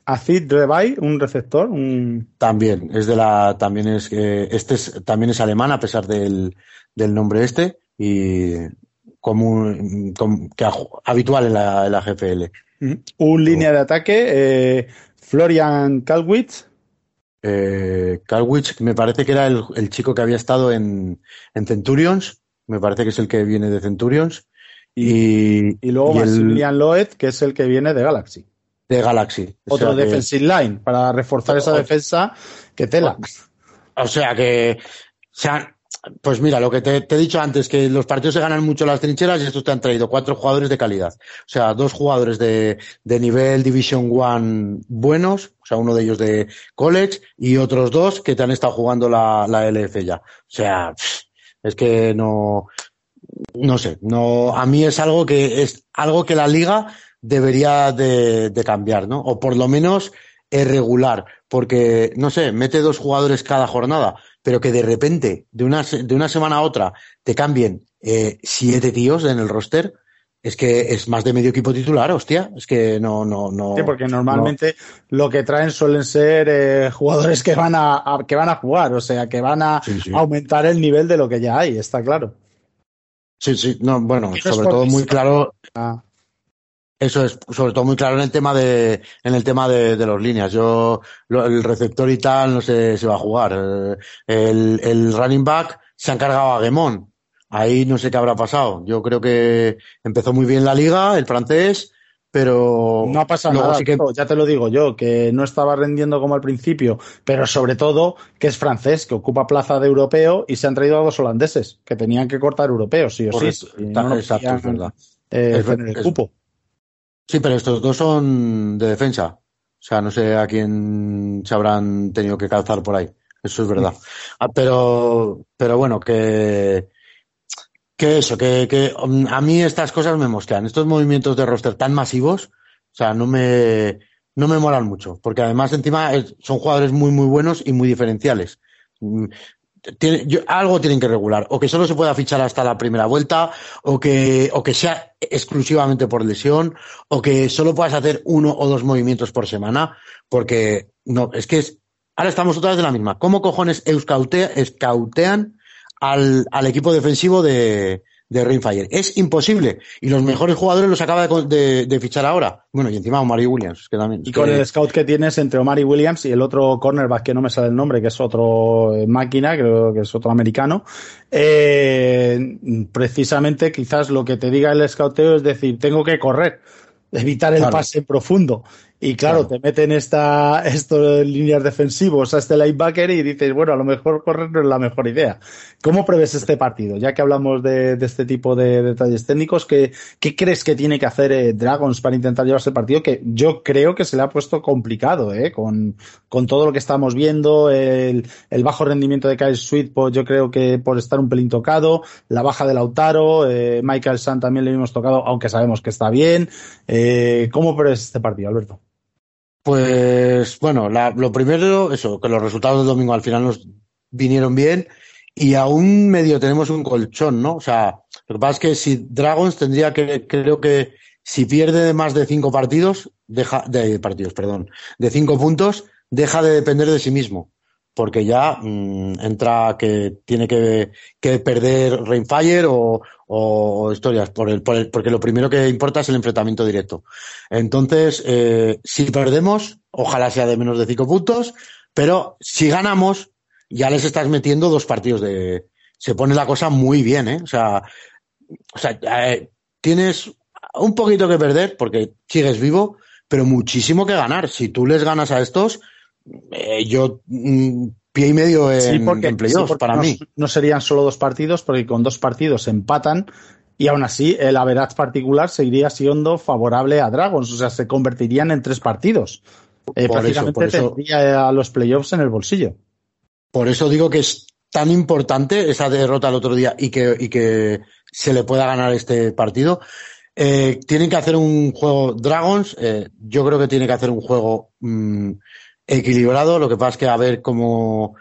Acid Rebay, un receptor, un... También, es de la, también es, eh, este es, también es alemán a pesar del, del nombre este y como, como que habitual en la, en la GFL. Un línea de ataque, eh, Florian Kalwitz. Eh, me parece que era el, el, chico que había estado en, en Centurions, me parece que es el que viene de Centurions. Y, y luego Maximilian Loed, que es el que viene de Galaxy. De Galaxy. Otro defensive line, para reforzar esa defensa que tela. O sea que, o sea, pues mira, lo que te, he dicho antes, que los partidos se ganan mucho las trincheras y estos te han traído cuatro jugadores de calidad. O sea, dos jugadores de, de nivel Division One buenos, o sea, uno de ellos de college y otros dos que te han estado jugando la, la LF ya. O sea, es que no, no sé, no, a mí es algo que, es algo que la liga debería de, de cambiar, ¿no? O por lo menos es regular, porque, no sé, mete dos jugadores cada jornada pero que de repente, de una, de una semana a otra, te cambien eh, siete tíos en el roster, es que es más de medio equipo titular, hostia. Es que no, no, no. Sí, porque normalmente lo que traen suelen ser eh, jugadores que van a, que van a jugar, o sea, que van a sí, sí. aumentar el nivel de lo que ya hay, está claro. Sí, sí, no, bueno, sobre todo muy claro. Ah. Eso es, sobre todo muy claro en el tema de, en el tema de, de los líneas. Yo, lo, el receptor y tal, no sé si va a jugar. Eh, el, el running back se ha encargado a Gemón. Ahí no sé qué habrá pasado. Yo creo que empezó muy bien la liga, el francés, pero no ha pasado nada, sí que... ya te lo digo yo, que no estaba rendiendo como al principio, pero sobre todo que es francés, que ocupa plaza de europeo y se han traído a dos holandeses, que tenían que cortar europeos, sí o sí. No exacto, es verdad. Eh, es, el cupo. Sí, pero estos dos son de defensa. O sea, no sé a quién se habrán tenido que calzar por ahí. Eso es verdad. Ah, pero, pero bueno, que, que eso, que, que um, a mí estas cosas me mosquean. Estos movimientos de roster tan masivos, o sea, no me, no me molan mucho. Porque además, encima, son jugadores muy, muy buenos y muy diferenciales. Tiene, yo, algo tienen que regular, o que solo se pueda fichar hasta la primera vuelta, o que, o que sea exclusivamente por lesión, o que solo puedas hacer uno o dos movimientos por semana, porque no, es que es, ahora estamos otra vez de la misma. ¿Cómo cojones escautea, escautean al, al equipo defensivo de, de Rainfire. Es imposible. Y los mejores jugadores los acaba de, fichar ahora. Bueno, y encima Omari Williams, que también. Y con el scout que tienes entre Omari Williams y el otro cornerback que no me sale el nombre, que es otro eh, máquina, creo que es otro americano, eh, precisamente quizás lo que te diga el scouteo es decir, tengo que correr evitar el pase profundo. Y claro, te meten esta, estos líneas defensivos a este linebacker y dices, bueno, a lo mejor correr no es la mejor idea. ¿Cómo prevés este partido? Ya que hablamos de, este tipo de detalles técnicos, ¿qué, ¿qué, crees que tiene que hacer eh, Dragons para intentar llevarse el partido? Que yo creo que se le ha puesto complicado, ¿eh? Con, con todo lo que estamos viendo, el, el bajo rendimiento de Kyle Sweet, pues yo creo que por estar un pelín tocado, la baja de Lautaro, eh, Michael San también le hemos tocado, aunque sabemos que está bien. Eh, ¿Cómo prevés este partido, Alberto? Pues bueno, lo primero, eso, que los resultados del domingo al final nos vinieron bien y aún medio tenemos un colchón, ¿no? O sea, lo que pasa es que si Dragons tendría que, creo que si pierde más de cinco partidos, deja, de partidos, perdón, de cinco puntos, deja de depender de sí mismo. Porque ya mm, entra que tiene que, que perder Rainfire o, o, historias, por el, por el, porque lo primero que importa es el enfrentamiento directo. Entonces, eh, si perdemos, ojalá sea de menos de cinco puntos, pero si ganamos, ya les estás metiendo dos partidos de. Se pone la cosa muy bien, ¿eh? O sea, o sea eh, tienes un poquito que perder porque sigues vivo, pero muchísimo que ganar. Si tú les ganas a estos, eh, yo mm, pie y medio en, sí, porque, para mí. No serían solo dos partidos, porque con dos partidos empatan y aún así el average particular seguiría siendo favorable a Dragons, o sea, se convertirían en tres partidos. Eh, prácticamente tendría a los playoffs en el bolsillo. Por eso digo que es tan importante esa derrota el otro día y que, y que se le pueda ganar este partido. Eh, tienen que hacer un juego Dragons, eh, yo creo que tiene que hacer un juego mm, equilibrado. Lo que pasa es que a ver cómo.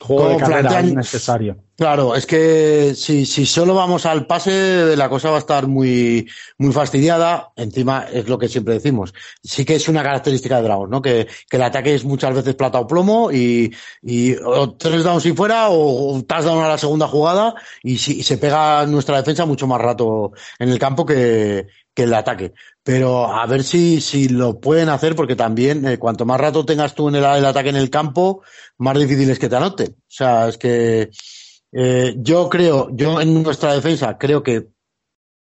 Juego de carrera necesario. Claro, es que si, si solo vamos al pase, la cosa va a estar muy, muy fastidiada. Encima es lo que siempre decimos. Sí que es una característica de Dragons, ¿no? Que, que el ataque es muchas veces plata o plomo y, y o tres downs y fuera o, o touchdown a la segunda jugada y, si, y se pega nuestra defensa mucho más rato en el campo que, que el ataque. Pero a ver si, si lo pueden hacer, porque también eh, cuanto más rato tengas tú en el, ataque en el campo, más difícil es que te anoten. O sea, es que eh, yo creo, yo en nuestra defensa creo que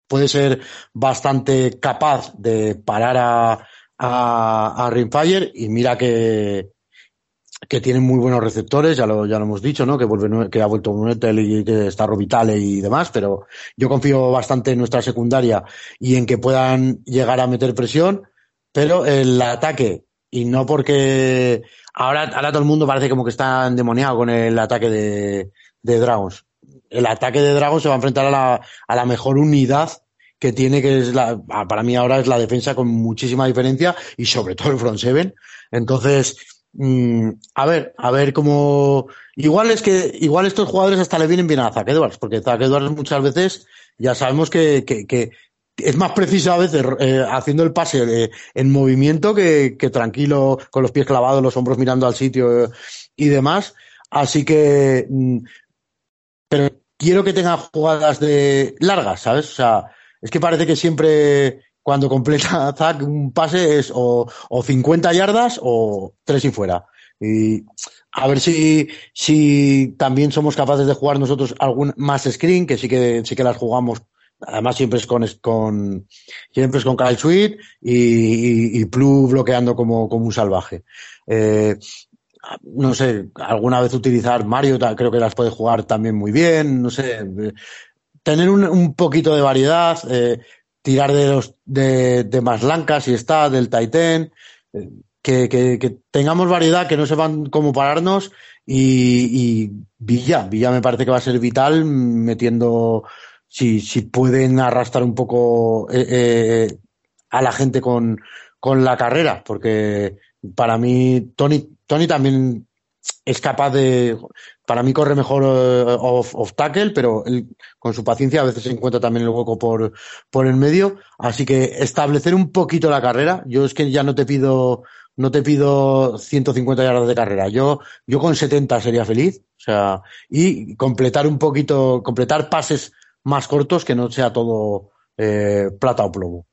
puede ser bastante capaz de parar a, a, a y mira que, que tienen muy buenos receptores, ya lo, ya lo hemos dicho, ¿no? Que ha vuelto Nuetel y que está Robitale y demás, pero yo confío bastante en nuestra secundaria y en que puedan llegar a meter presión, pero el ataque, y no porque ahora, ahora todo el mundo parece como que está endemoniado con el ataque de, de Dragons. El ataque de Dragons se va a enfrentar a la, a la mejor unidad que tiene, que es la, para mí ahora es la defensa con muchísima diferencia y sobre todo el front seven. Entonces, Mm, a ver, a ver cómo. Igual es que, igual estos jugadores hasta le vienen bien a Zach Edwards, porque Zach Edwards muchas veces ya sabemos que, que, que es más preciso a veces eh, haciendo el pase en movimiento que, que, tranquilo, con los pies clavados, los hombros mirando al sitio eh, y demás. Así que. Mm, pero quiero que tenga jugadas de largas, ¿sabes? O sea, es que parece que siempre cuando completa Zack un pase es o, o 50 yardas o tres y fuera. Y a ver si, si también somos capaces de jugar nosotros algún más screen, que sí que, sí que las jugamos. Además, siempre es con, con, siempre es con Kyle Sweet y, y, y Plu bloqueando como, como un salvaje. Eh, no sé, alguna vez utilizar Mario, creo que las puede jugar también muy bien, no sé, tener un, un poquito de variedad, eh, tirar de los de, de más blancas si está, del Titan, eh, que, que, tengamos variedad, que no sepan cómo pararnos y, Villa, Villa me parece que va a ser vital metiendo, si, si pueden arrastrar un poco eh, eh, a la gente con, con la carrera, porque para mí Tony, Tony también es capaz de, para mí corre mejor uh, off, tackle, pero él, con su paciencia a veces encuentra también el hueco por, por el medio. Así que establecer un poquito la carrera. Yo es que ya no te pido, no te pido 150 yardas de carrera. Yo, yo con 70 sería feliz. O sea, y completar un poquito, completar pases más cortos, que no sea todo eh, plata o plomo.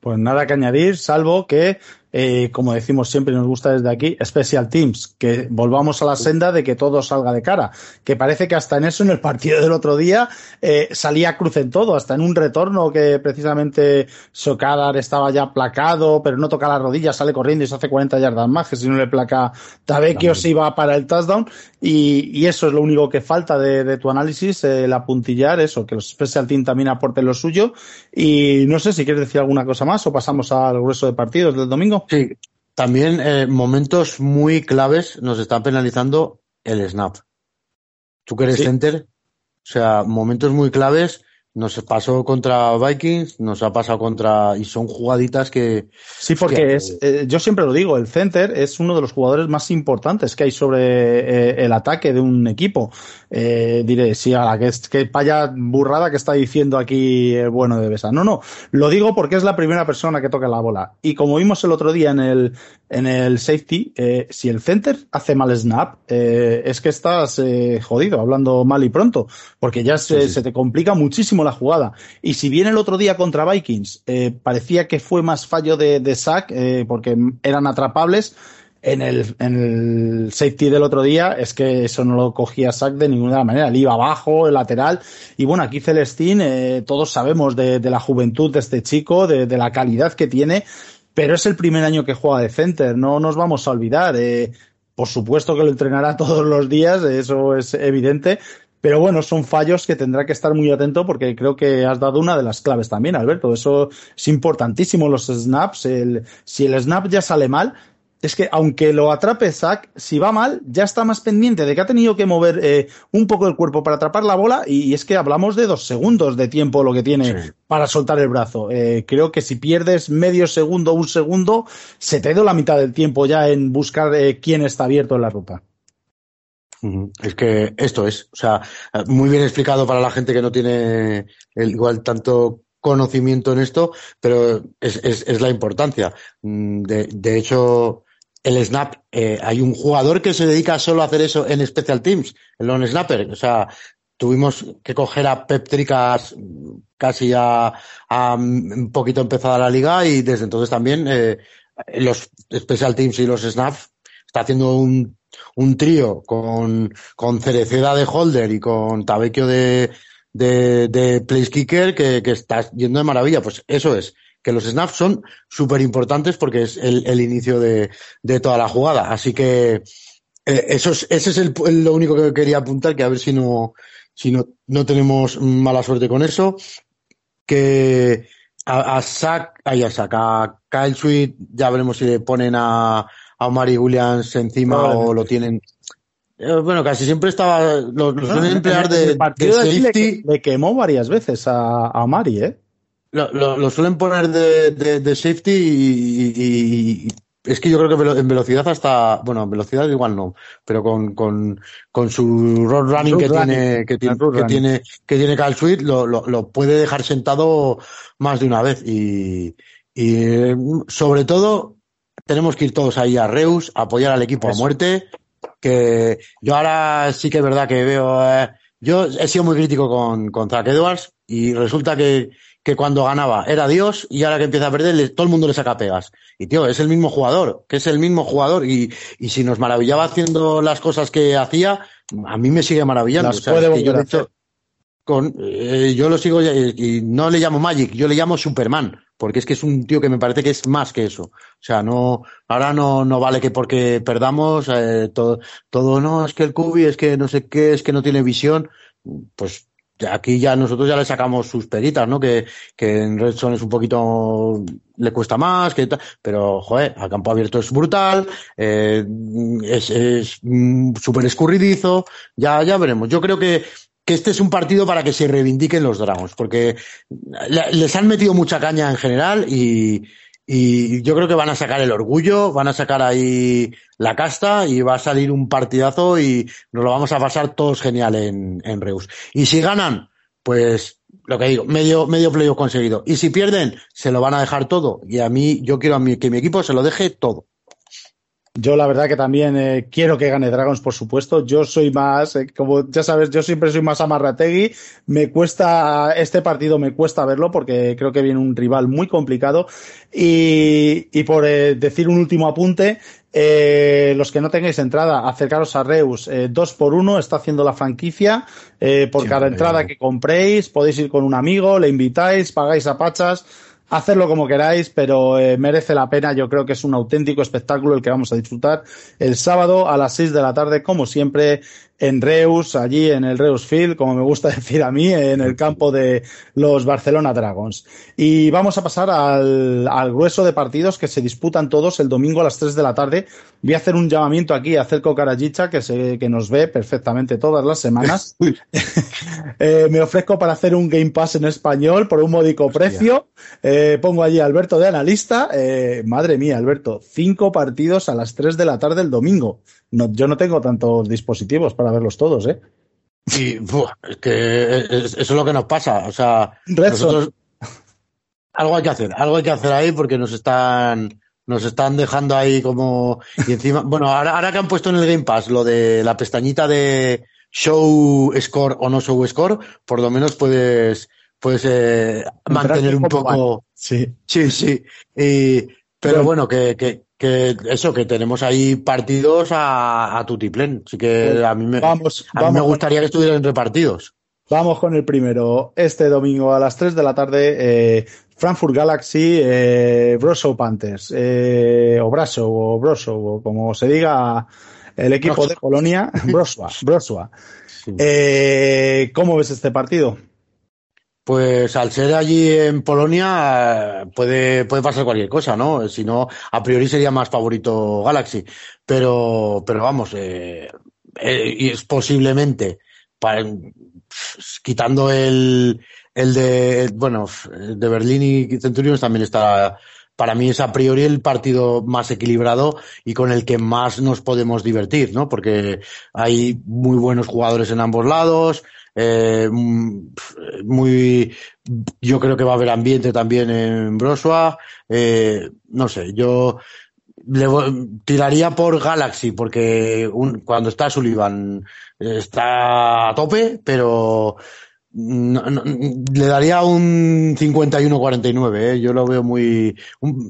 Pues nada que añadir, salvo que eh, como decimos siempre y nos gusta desde aquí, Special Teams, que volvamos a la senda de que todo salga de cara, que parece que hasta en eso, en el partido del otro día, eh, salía cruz en todo, hasta en un retorno que precisamente Sokadar estaba ya placado, pero no toca la rodilla, sale corriendo y se hace 40 yardas más, que si no le placa Tabekio se iba para el touchdown, y, eso es lo único que falta de, tu análisis, el apuntillar eso, que los Special Teams también aporten lo suyo, y no sé si quieres decir alguna cosa más o pasamos al grueso de partidos del domingo. Sí, también eh, momentos muy claves nos están penalizando el snap. Tú que eres center, o sea, momentos muy claves nos pasó contra Vikings, nos ha pasado contra. Y son jugaditas que. Sí, porque es. Eh, yo siempre lo digo, el center es uno de los jugadores más importantes que hay sobre eh, el ataque de un equipo. Eh, diré, sí, a la que, es, que vaya burrada que está diciendo aquí el bueno de Besa. No, no. Lo digo porque es la primera persona que toca la bola. Y como vimos el otro día en el, en el safety, si el center hace mal snap, es que estás jodido, hablando mal y pronto. Porque ya se, se te complica muchísimo la jugada. Y si bien el otro día contra Vikings eh, parecía que fue más fallo de, sack eh, porque eran atrapables, en el, en el safety del otro día es que eso no lo cogía sack de ninguna manera. Le iba abajo, el lateral. Y bueno, aquí Celestín, eh, todos sabemos de, la juventud de este chico, de, de, la calidad que tiene, pero es el primer año que juega de center, no nos vamos a olvidar. por supuesto que lo entrenará todos los días, eso es evidente, pero bueno, son fallos que tendrá que estar muy atento porque creo que has dado una de las claves también, Alberto. Eso es importantísimo, los snaps. El, si el snap ya sale mal, es que aunque lo atrape Zach, si va mal, ya está más pendiente de que ha tenido que mover eh, un poco el cuerpo para atrapar la bola y, es que hablamos de dos segundos de tiempo lo que tiene para soltar el brazo. Eh, creo que si pierdes medio segundo o un segundo, se te ido la mitad del tiempo ya en buscar eh, quién está abierto en la ruta. Es que esto es, o sea, muy bien explicado para la gente que no tiene el, igual tanto conocimiento en esto, pero es, es, la importancia. Mm, de, hecho, el snap, eh, hay un jugador que se dedica solo a hacer eso en Special Teams, el non snapper. O sea, tuvimos que coger a Pep Tricas casi a, a, un poquito empezada la liga y desde entonces también eh, los Special Teams y los snaps está haciendo un un trío con, con Cereceda de holder y con Tabecchio de, de, de place kicker que, que está yendo de maravilla. Pues eso es, que los snaps son súper importantes porque es el, el inicio de, de, toda la jugada. Así que eh, eso es, ese es el, lo único que quería apuntar, que a ver si no, si no, no tenemos mala suerte con eso. Que a, a Sack, a Sack, a Kyle Sweet, ya veremos si le ponen a, a Omari Williams encima o lo tienen. Eh, bueno, casi siempre estaba. Lo, suelen emplear de, de safety. Le, quemó varias veces a, a Omari, ¿eh? Lo, lo, suelen poner de, de, de safety y, y, es que yo creo que en velocidad hasta, bueno, en velocidad igual no, pero con, con, con su road running, que, Tiene, que, tiene, que tiene, que tiene Cal Sweet, lo, lo, lo, puede dejar sentado más de una vez y, y sobre todo tenemos que ir todos ahí a Reus, a apoyar al equipo a muerte. Que yo ahora sí que es verdad que veo. Eh, yo he sido muy crítico con, con Zach Edwards y resulta que, que cuando ganaba era Dios y ahora que empieza a perder todo el mundo le saca pegas. Y tío, es el mismo jugador, que es el mismo jugador y, y si nos maravillaba haciendo las cosas que hacía, a mí me sigue maravillando. Las puede yo, con, eh, yo lo sigo y no le llamo Magic, yo le llamo Superman porque es que es un tío que me parece que es más que eso. O sea, no, ahora no, no vale que porque perdamos eh, todo, todo, no, es que el Cubi es que no sé qué, es que no tiene visión. Pues aquí ya nosotros ya le sacamos sus peritas, ¿no? Que, que en Redson es un poquito, le cuesta más, que pero, joder, a campo abierto es brutal, eh, es, es mm, súper escurridizo, ya, ya veremos. Yo creo que, que este es un partido para que se reivindiquen los Dragons, porque les han metido mucha caña en general y, y yo creo que van a sacar el orgullo, van a sacar ahí la casta y va a salir un partidazo y nos lo vamos a pasar todos genial en, en Reus. Y si ganan, pues lo que digo, medio, medio playoff conseguido. Y si pierden, se lo van a dejar todo. Y a mí, yo quiero a mí, que mi equipo se lo deje todo. Yo la verdad que también eh, quiero que gane Dragons, por supuesto. Yo soy más, eh, como ya sabes, yo siempre soy más amarrategui. Me cuesta, este partido me cuesta verlo porque creo que viene un rival muy complicado. Y, y por eh, decir un último apunte, eh, los que no tengáis entrada, acercaros a Reus, eh, dos por uno, está haciendo la franquicia. Eh, por cada entrada que compréis, podéis ir con un amigo, le invitáis, pagáis a pachas hacerlo como queráis, pero eh, merece la pena. Yo creo que es un auténtico espectáculo el que vamos a disfrutar el sábado a las 6 de la tarde, como siempre, en Reus, allí en el Reus Field, como me gusta decir a mí, en el campo de los Barcelona Dragons. Y vamos a pasar al, al grueso de partidos que se disputan todos el domingo a las 3 de la tarde. Voy a hacer un llamamiento aquí a Celco Carajicha, que, se, que nos ve perfectamente todas las semanas. eh, me ofrezco para hacer un Game Pass en español por un módico precio. Eh, pongo allí a Alberto de analista. Eh, madre mía, Alberto, cinco partidos a las 3 de la tarde el domingo. No, yo no tengo tantos dispositivos para verlos todos, ¿eh? Y buah, es que eso es lo que nos pasa. O sea, nosotros, algo hay que hacer, algo hay que hacer ahí porque nos están, nos están dejando ahí como y encima, bueno, ahora, ahora que han puesto en el Game Pass lo de la pestañita de show score o no show score, por lo menos puedes, puedes eh, mantener un poco. Sí, sí, sí. Y, pero bueno, que, que, que eso, que tenemos ahí partidos a, a tutiplén. Así que a mí me, vamos, a mí me gustaría que estuvieran repartidos. Vamos con el primero. Este domingo a las 3 de la tarde, eh, Frankfurt Galaxy, eh, Broso Panthers, eh, o Braso, o Broso, o como se diga el equipo de Polonia, Brosua. Brosua. Sí. Eh, ¿Cómo ves este partido? Pues al ser allí en Polonia puede, puede pasar cualquier cosa, ¿no? Si no, a priori sería más favorito Galaxy. Pero, pero vamos, eh, eh, es posiblemente, para, quitando el, el de, bueno, de Berlín y Centurions también está, para mí es a priori el partido más equilibrado y con el que más nos podemos divertir, ¿no? Porque hay muy buenos jugadores en ambos lados, eh, muy, yo creo que va a haber ambiente también en Brosua, eh, no sé, yo le tiraría por Galaxy porque cuando está Sullivan eh, está a tope, pero le daría un 51-49, ¿eh? yo lo veo muy...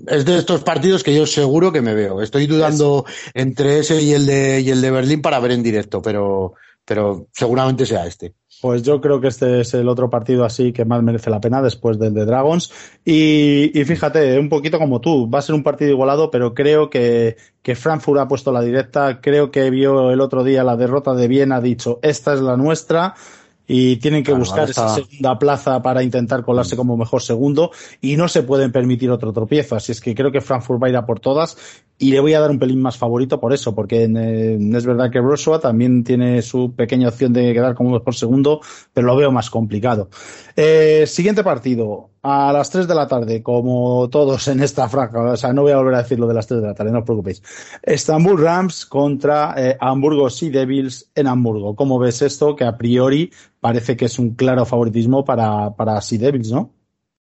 es de estos partidos que yo seguro que me veo. Estoy dudando entre ese y el de, y el de Berlín para ver en directo, pero, pero seguramente sea este. Pues yo creo que este es el otro partido así que más merece la pena después del de Dragons. Y, fíjate, un poquito como tú, va a ser un partido igualado, pero creo que, que Frankfurt ha puesto la directa. Creo que vio el otro día la derrota de Viena, ha dicho, esta es la nuestra. Y tienen que Claro, buscar esa segunda plaza para intentar colarse como mejor segundo. Y no se pueden permitir otro tropiezo. Así es que creo que Frankfurt va a ir a por todas. Y le voy a dar un pelín más favorito por eso, porque eh, es verdad que Brosua también tiene su pequeña opción de quedar como mejor segundo, pero lo veo más complicado. Eh, siguiente partido, a las 3 de la tarde, como todos en esta franja, o sea, no voy a volver a decir lo de las 3 de la tarde, no os preocupéis. Estambul Rams contra eh, Hamburgo Sea Devils en Hamburgo. ¿Cómo ves esto? Que a priori parece que es un claro favoritismo para, para Sea Devils, ¿no?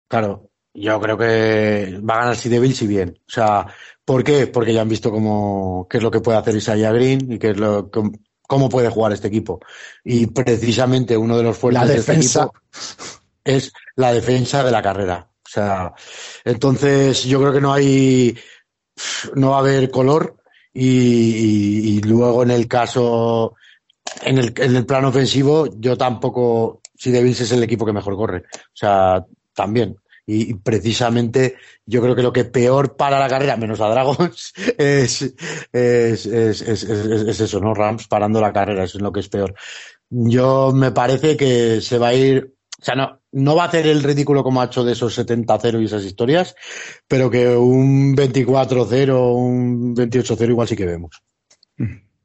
Claro, yo creo que va a ganar Sea Devils y bien. O sea, ¿por qué? Porque ya han visto cómo, qué es lo que puede hacer Isaiah Green y qué es lo, cómo, cómo puede jugar este equipo. Y precisamente uno de los fuertes La de este defensa. equipo es la defensa de la carrera. O sea, entonces yo creo que no hay, no va a haber color y, y- y luego en el caso, en el, en el plano ofensivo, yo tampoco, si Devils es el equipo que mejor corre. O sea, también. Y, precisamente yo creo que lo que peor para la carrera, menos a Dragons, es, es, es, es, es- es eso, ¿no? Rams parando la carrera, eso es lo que es peor. Yo me parece que se va a ir, o sea, no, no va a hacer el ridículo como ha hecho de esos 70-0 y esas historias, pero que un 24-0, un 28-0 igual sí que vemos.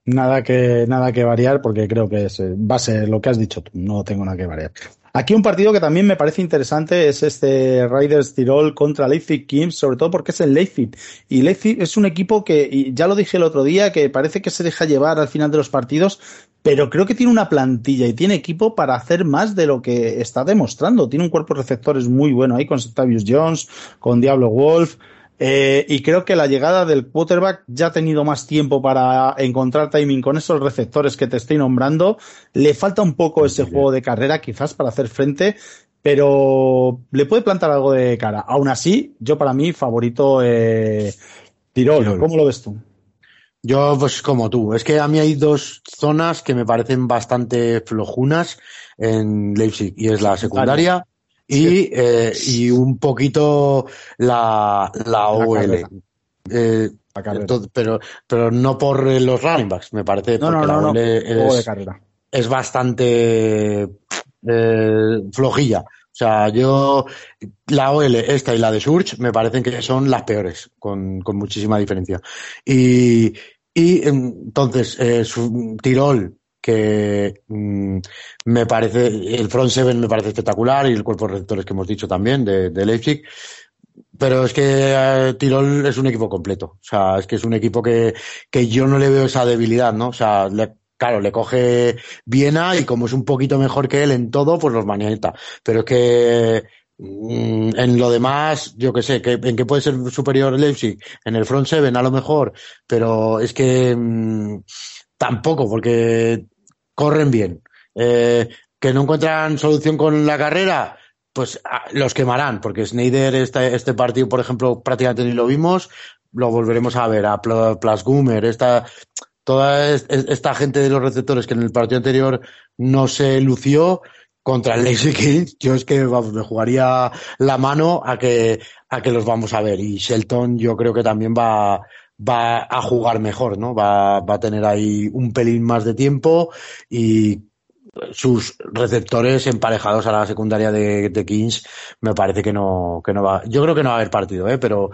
Nada que, nada que variar porque creo que es, va a ser lo que has dicho tú, no tengo nada que variar. Aquí un partido que también me parece interesante es este Riders Tirol contra Leipzig Kings, sobre todo porque es el Leipzig. Y Leipzig es un equipo que, y ya lo dije el otro día, que parece que se deja llevar al final de los partidos, pero creo que tiene una plantilla y tiene equipo para hacer más de lo que está demostrando. Tiene un cuerpo de receptores muy bueno ahí con Octavius Jones, con Diablo Wolf. Eh, y creo que la llegada del quarterback ya ha tenido más tiempo para encontrar timing con esos receptores que te estoy nombrando. Le falta un poco ese juego de carrera quizás para hacer frente, pero le puede plantar algo de cara. Aún así, yo para mí favorito eh, Tirol. ¿Cómo lo ves tú? Yo, pues como tú, es que a mí hay dos zonas que me parecen bastante flojunas en Leipzig y es la secundaria y, eh, y un poquito la, la OL. Eh, pero, pero no por los running backs, me parece, no, porque la OL es, es, bastante eh, flojilla. O sea, yo, la OL, esta y la de Surge, me parecen que son las peores, con, con muchísima diferencia. Y, y entonces, eh, su, Tirol, que mm, me parece, el front seven me parece espectacular y el cuerpo de receptores que hemos dicho también de, de Leipzig. Pero es que eh, Tirol es un equipo completo. O sea, es que es un equipo que, que yo no le veo esa debilidad, ¿no? O sea, claro, le coge Viena y como es un poquito mejor que él en todo, pues los manieta. Pero es que Mm, en lo demás, yo que sé, que, ¿en qué puede ser superior Leipzig? En el front seven a lo mejor, pero es que mmm, tampoco, porque corren bien. Eh, que no encuentran solución con la carrera, pues los quemarán, porque Snyder, este, este partido, por ejemplo, prácticamente ni lo vimos, lo volveremos a ver, a Plasgumer, esta, toda esta gente de los receptores que en el partido anterior no se lució, contra el Leipzig yo es que vamos, me jugaría la mano a que, a que los vamos a ver. Y Shelton yo creo que también va, va a jugar mejor, ¿no? Va, va a tener ahí un pelín más de tiempo y sus receptores emparejados a la secundaria de, de, Kings, me parece que no, que no va. Yo creo que no va a haber partido, ¿eh? pero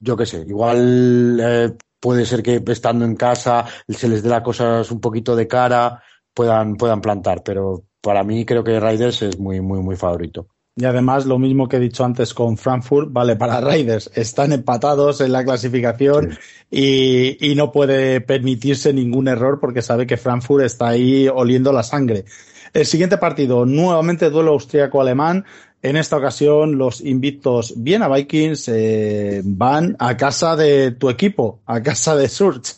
yo qué sé, igual eh, puede ser que estando en casa se les dé las cosas un poquito de cara, puedan, puedan plantar, pero para mí creo que Raiders es muy, muy, muy favorito. Y además, lo mismo que he dicho antes con Frankfurt, vale, para Raiders están empatados en la clasificación sí. y, y, no puede permitirse ningún error porque sabe que Frankfurt está ahí oliendo la sangre. El siguiente partido, nuevamente duelo austríaco-alemán. En esta ocasión, los invictos Viena Vikings eh, van a casa de tu equipo, a casa de Surge.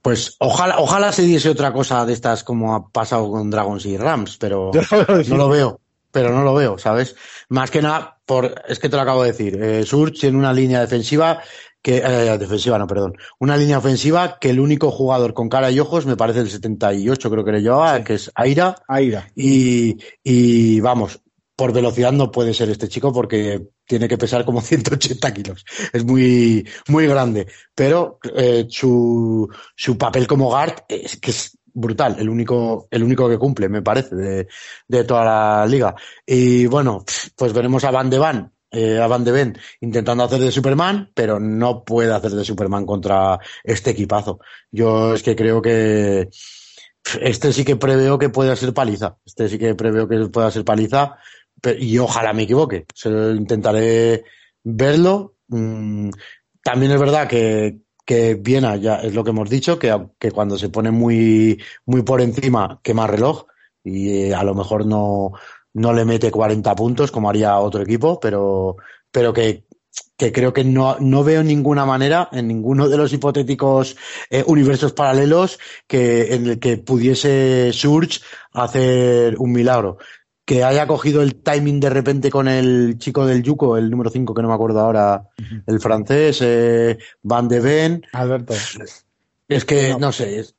Pues ojalá, ojalá se diese otra cosa de estas como ha pasado con Dragons y Rams, pero no lo veo. Pero no lo veo, ¿sabes? Más que nada, por, es que te lo acabo de decir. Eh, Surge tiene una línea defensiva que, eh, defensiva, no, perdón. Una línea ofensiva que el único jugador con cara y ojos me parece el 78, creo que le llevaba, sí. que es Aira. Aira. Y, y vamos, por velocidad no puede ser este chico porque tiene que pesar como 180 kilos. Es muy, muy grande. Pero eh, su, su papel como guard es que es brutal, el único, el único que cumple, me parece, de, de toda la liga. Y bueno, pues veremos a Van de Van, eh, a Van de Ven intentando hacer de Superman, pero no puede hacer de Superman contra este equipazo. Yo es que creo que este sí que preveo que pueda ser paliza. Este sí que preveo que pueda ser paliza y ojalá me equivoque. intentaré verlo. Mm, también es verdad que, que Viena ya es lo que hemos dicho, que, que cuando se pone muy, muy por encima quema reloj y eh, a lo mejor no, no le mete 40 puntos como haría otro equipo, pero, pero que, que creo que no, no veo ninguna manera en ninguno de los hipotéticos eh, universos paralelos que, en el que pudiese Surge hacer un milagro que haya cogido el timing de repente con el chico del Yuco, el número 5, que no me acuerdo ahora, uh -huh. el francés, eh, Van de Ven. Alberto. Es que, no, no sé. Es,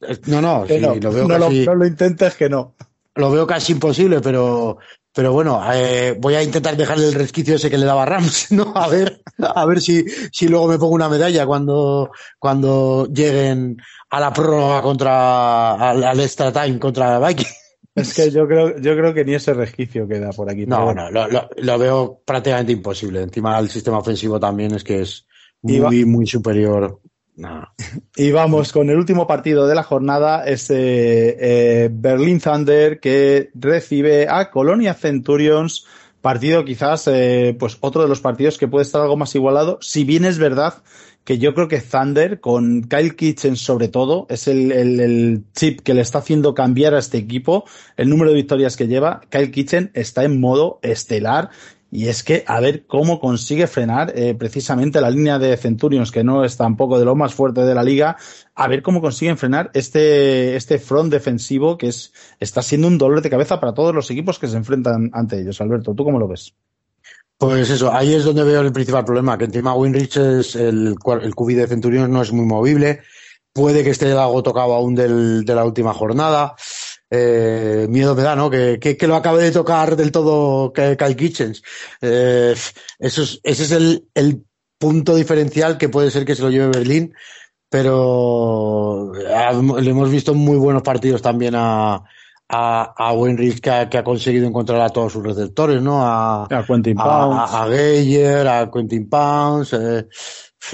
es, no, no, sí, no, lo veo no casi, lo, no lo intentes que no. Lo veo casi imposible, pero, pero bueno, eh, voy a intentar dejarle el resquicio ese que le daba Rams, ¿no? A ver, a ver si, si luego me pongo una medalla cuando, cuando lleguen a la prórroga contra, al, al extra time contra Viking. Es que yo creo, yo creo que ni ese resquicio queda por aquí. No, no, lo, lo, lo, veo prácticamente imposible. Encima el sistema ofensivo también es que es muy, va... muy superior. No. Y vamos con el último partido de la jornada, ese eh, Berlin Thunder que recibe a Colonia Centurions, partido quizás eh, pues otro de los partidos que puede estar algo más igualado, si bien es verdad que yo creo que Thunder, con Kyle Kitchen sobre todo, es el, el, el, chip que le está haciendo cambiar a este equipo, el número de victorias que lleva. Kyle Kitchen está en modo estelar y es que a ver cómo consigue frenar eh, precisamente la línea de Centurions, que no es tampoco de lo más fuerte de la liga, a ver cómo consiguen frenar este, este front defensivo que es, está siendo un dolor de cabeza para todos los equipos que se enfrentan ante ellos. Alberto, ¿tú cómo lo ves? Pues eso, ahí es donde veo el principal problema, que encima Winrich es el, el QB de Centurions no es muy movible, puede que esté algo tocado aún del, de la última jornada. Eh, miedo me da, ¿no? Que, que, lo acabe de tocar del todo Kyle Kitchens. Eh, eso es, ese es el, el, punto diferencial que puede ser que se lo lleve Berlín, pero le hemos visto muy buenos partidos también a, a, a Wenrich que ha, que ha, conseguido encontrar a todos sus receptores, ¿no? A, a Quentin Pounds. A, a, Geyer, a Quentin Pounds, eh,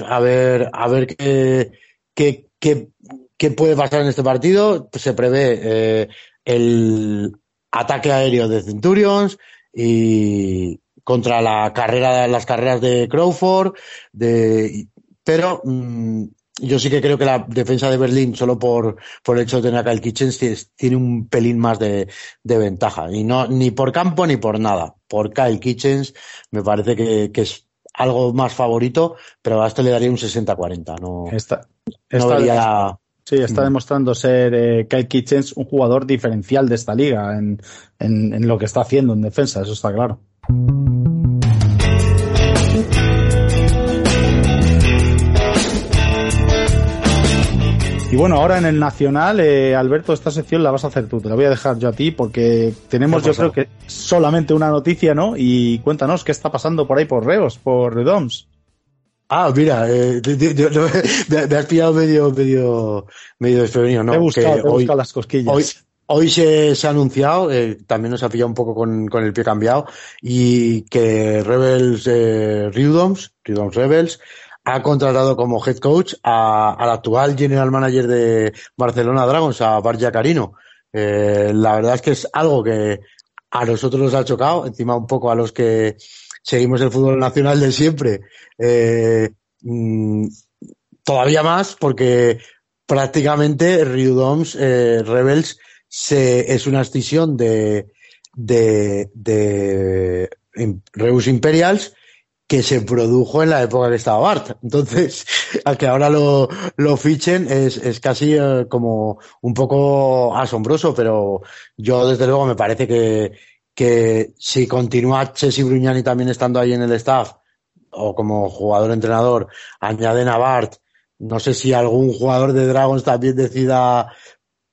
a ver, a ver qué, qué, qué, qué puede pasar en este partido. Se prevé eh, el ataque aéreo de Centurions y contra la carrera, las carreras de Crawford, de, pero mmm, yo sí que creo que la defensa de Berlín, solo por, por el hecho de tener a Kyle Kitchens, tiene un pelín más de, de, ventaja. Y no, ni por campo ni por nada. Por Kyle Kitchens me parece que, que es algo más favorito, pero a este le daría un 60-40. No, esta, no vería... Sí, está demostrando ser eh, Kyle Kitchens un jugador diferencial de esta liga en, en, en, lo que está haciendo en defensa, eso está claro. Y bueno, ahora en el Nacional, eh, Alberto, esta sección la vas a hacer tú, te la voy a dejar yo a ti porque tenemos yo creo que solamente una noticia, ¿no? Y cuéntanos qué está pasando por ahí por Reos, por Redoms. Ah, mira, eh, me, me, has pillado medio, medio, medio desprevenido, ¿no? He buscado, he buscado las cosquillas. Hoy, hoy se, se, ha anunciado, eh, también nos ha pillado un poco con, con, el pie cambiado, y que Rebels eh, Riudoms, Riudoms Rebels, ha contratado como head coach a, al actual general manager de Barcelona Dragons, a Barja Carino. Eh, la verdad es que es algo que a nosotros nos ha chocado, encima un poco a los que seguimos el fútbol nacional de siempre. Eh, mmm, todavía más porque prácticamente Riudoms eh, Rebels se, es una escisión de, de, de Reus Imperials que se produjo en la época que estaba Bart. Entonces, al que ahora lo, lo fichen es, es casi eh, como un poco asombroso, pero yo desde luego me parece que, que si continúa Chesi Bruñani también estando ahí en el staff, o como jugador-entrenador, añaden a Bart, no sé si algún jugador de Dragons también decida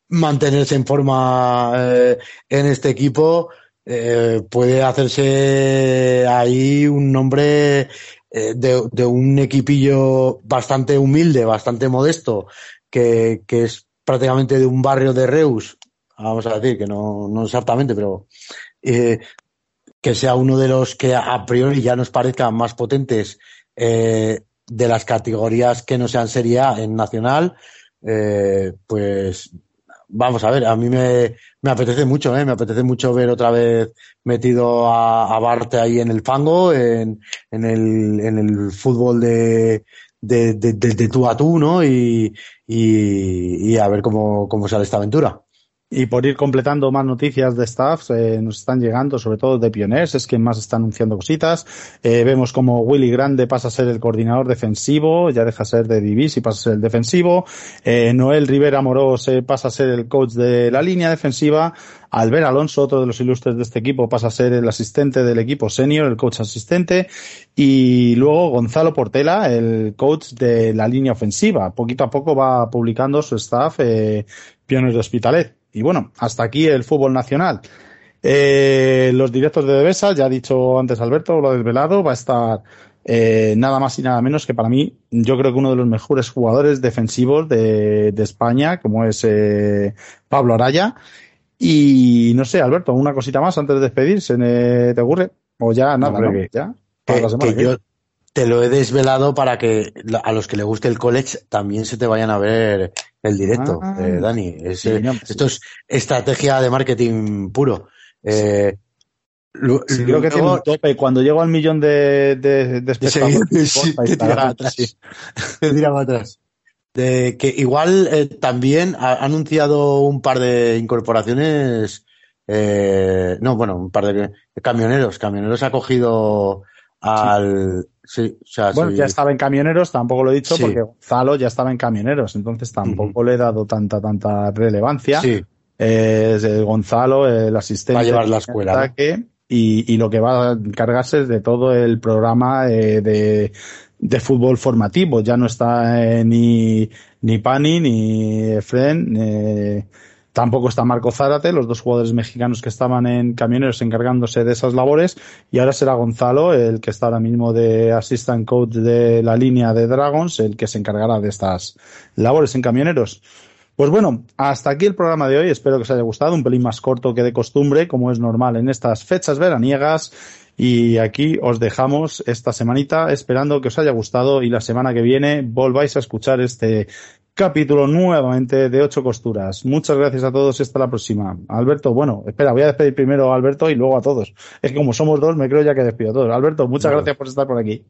mantenerse en forma eh, en este equipo, eh, puede hacerse ahí un nombre eh, de, un equipillo bastante humilde, bastante modesto, que, que, es prácticamente de un barrio de Reus, vamos a decir, que no, no exactamente, pero eh, que sea uno de los que a priori ya nos parezcan más potentes de las categorías que no sean Serie A en Nacional, pues vamos a ver, a mí me, me apetece mucho, ¿eh? me apetece mucho ver otra vez metido a, a Bart ahí en el fango, en, en, el, en el fútbol de, de, de, de, de tú a tú, ¿no? Y, y, y a ver cómo, cómo sale esta aventura. Y por ir completando más noticias de staff, eh, nos están llegando, sobre todo de Pioners, es quien más está anunciando cositas. Eh, vemos como Willy Grande pasa a ser el coordinador defensivo, ya deja ser de Divis y pasa a ser el defensivo. Eh, Noel Rivera Morós pasa a ser el coach de la línea defensiva. Albert Alonso, otro de los ilustres de este equipo, pasa a ser el asistente del equipo senior, el coach asistente. Y luego Gonzalo Portela, el coach de la línea ofensiva. Poquito a poco va publicando su staff, eh, Pioners de Hospitalet. Y bueno, hasta aquí el fútbol nacional. Eh, los directos de Devesa, ya ha dicho antes Alberto, lo desvelado, va a estar eh, nada más y nada menos que para mí, yo creo que uno de los mejores jugadores defensivos de, de España, como es eh, Pablo Araya. Y no sé, Alberto, una cosita más antes de despedirse, ¿te ocurre? O ya, nada, no, no. ya. Que, que yo te lo he desvelado para que a los que le guste el college también se te vayan a ver el directo, ah, eh, Dani. Es, sí, no, esto es estrategia de marketing puro. Eh, lo, sí, creo que tiene un tope. Cuando llego al millón de, de, de espectadores, sí, te tira atrás. te. De que igual eh, también ha anunciado un par de incorporaciones eh, no, bueno, un par de camioneros. Camioneros ha cogido al. Sí, o sea, bueno, sí. ya estaba en camioneros, tampoco lo he dicho, sí. porque Gonzalo ya estaba en camioneros, entonces tampoco uh -huh. le he dado tanta, tanta relevancia. Sí. Eh, Gonzalo, el asistente. Va a llevar la escuela. Ataque, y, y, lo que va a encargarse es de todo el programa eh, de, de fútbol formativo. Ya no está eh, ni, ni Pani ni Efren. Tampoco está Marco Zárate, los dos jugadores mexicanos que estaban en camioneros encargándose de esas labores. Y ahora será Gonzalo, el que está ahora mismo de assistant coach de la línea de Dragons, el que se encargará de estas labores en camioneros. Pues bueno, hasta aquí el programa de hoy. Espero que os haya gustado. Un pelín más corto que de costumbre, como es normal en estas fechas veraniegas. Y aquí os dejamos esta semanita esperando que os haya gustado y la semana que viene volváis a escuchar este capítulo nuevamente de Ocho Costuras. Muchas gracias a todos y hasta la próxima. Alberto, bueno, espera, voy a despedir primero a Alberto y luego a todos. Es que como somos dos, me creo ya que despido a todos. Alberto, muchas bueno. gracias por estar por aquí.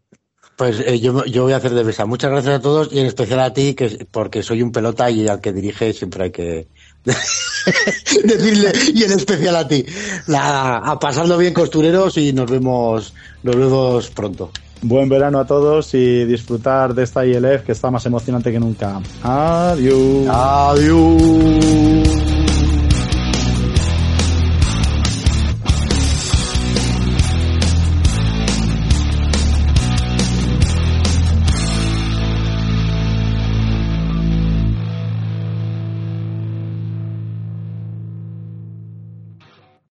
Pues eh, yo, yo voy a hacer de mesa. Muchas gracias a todos y en especial a ti, que porque soy un pelota y al que dirige siempre hay que decirle y en especial a ti. La, a pasarlo bien costureros y nos vemos, nos vemos pronto. Buen verano a todos y disfrutar de esta ILF que está más emocionante que nunca. Adiós. Adiós.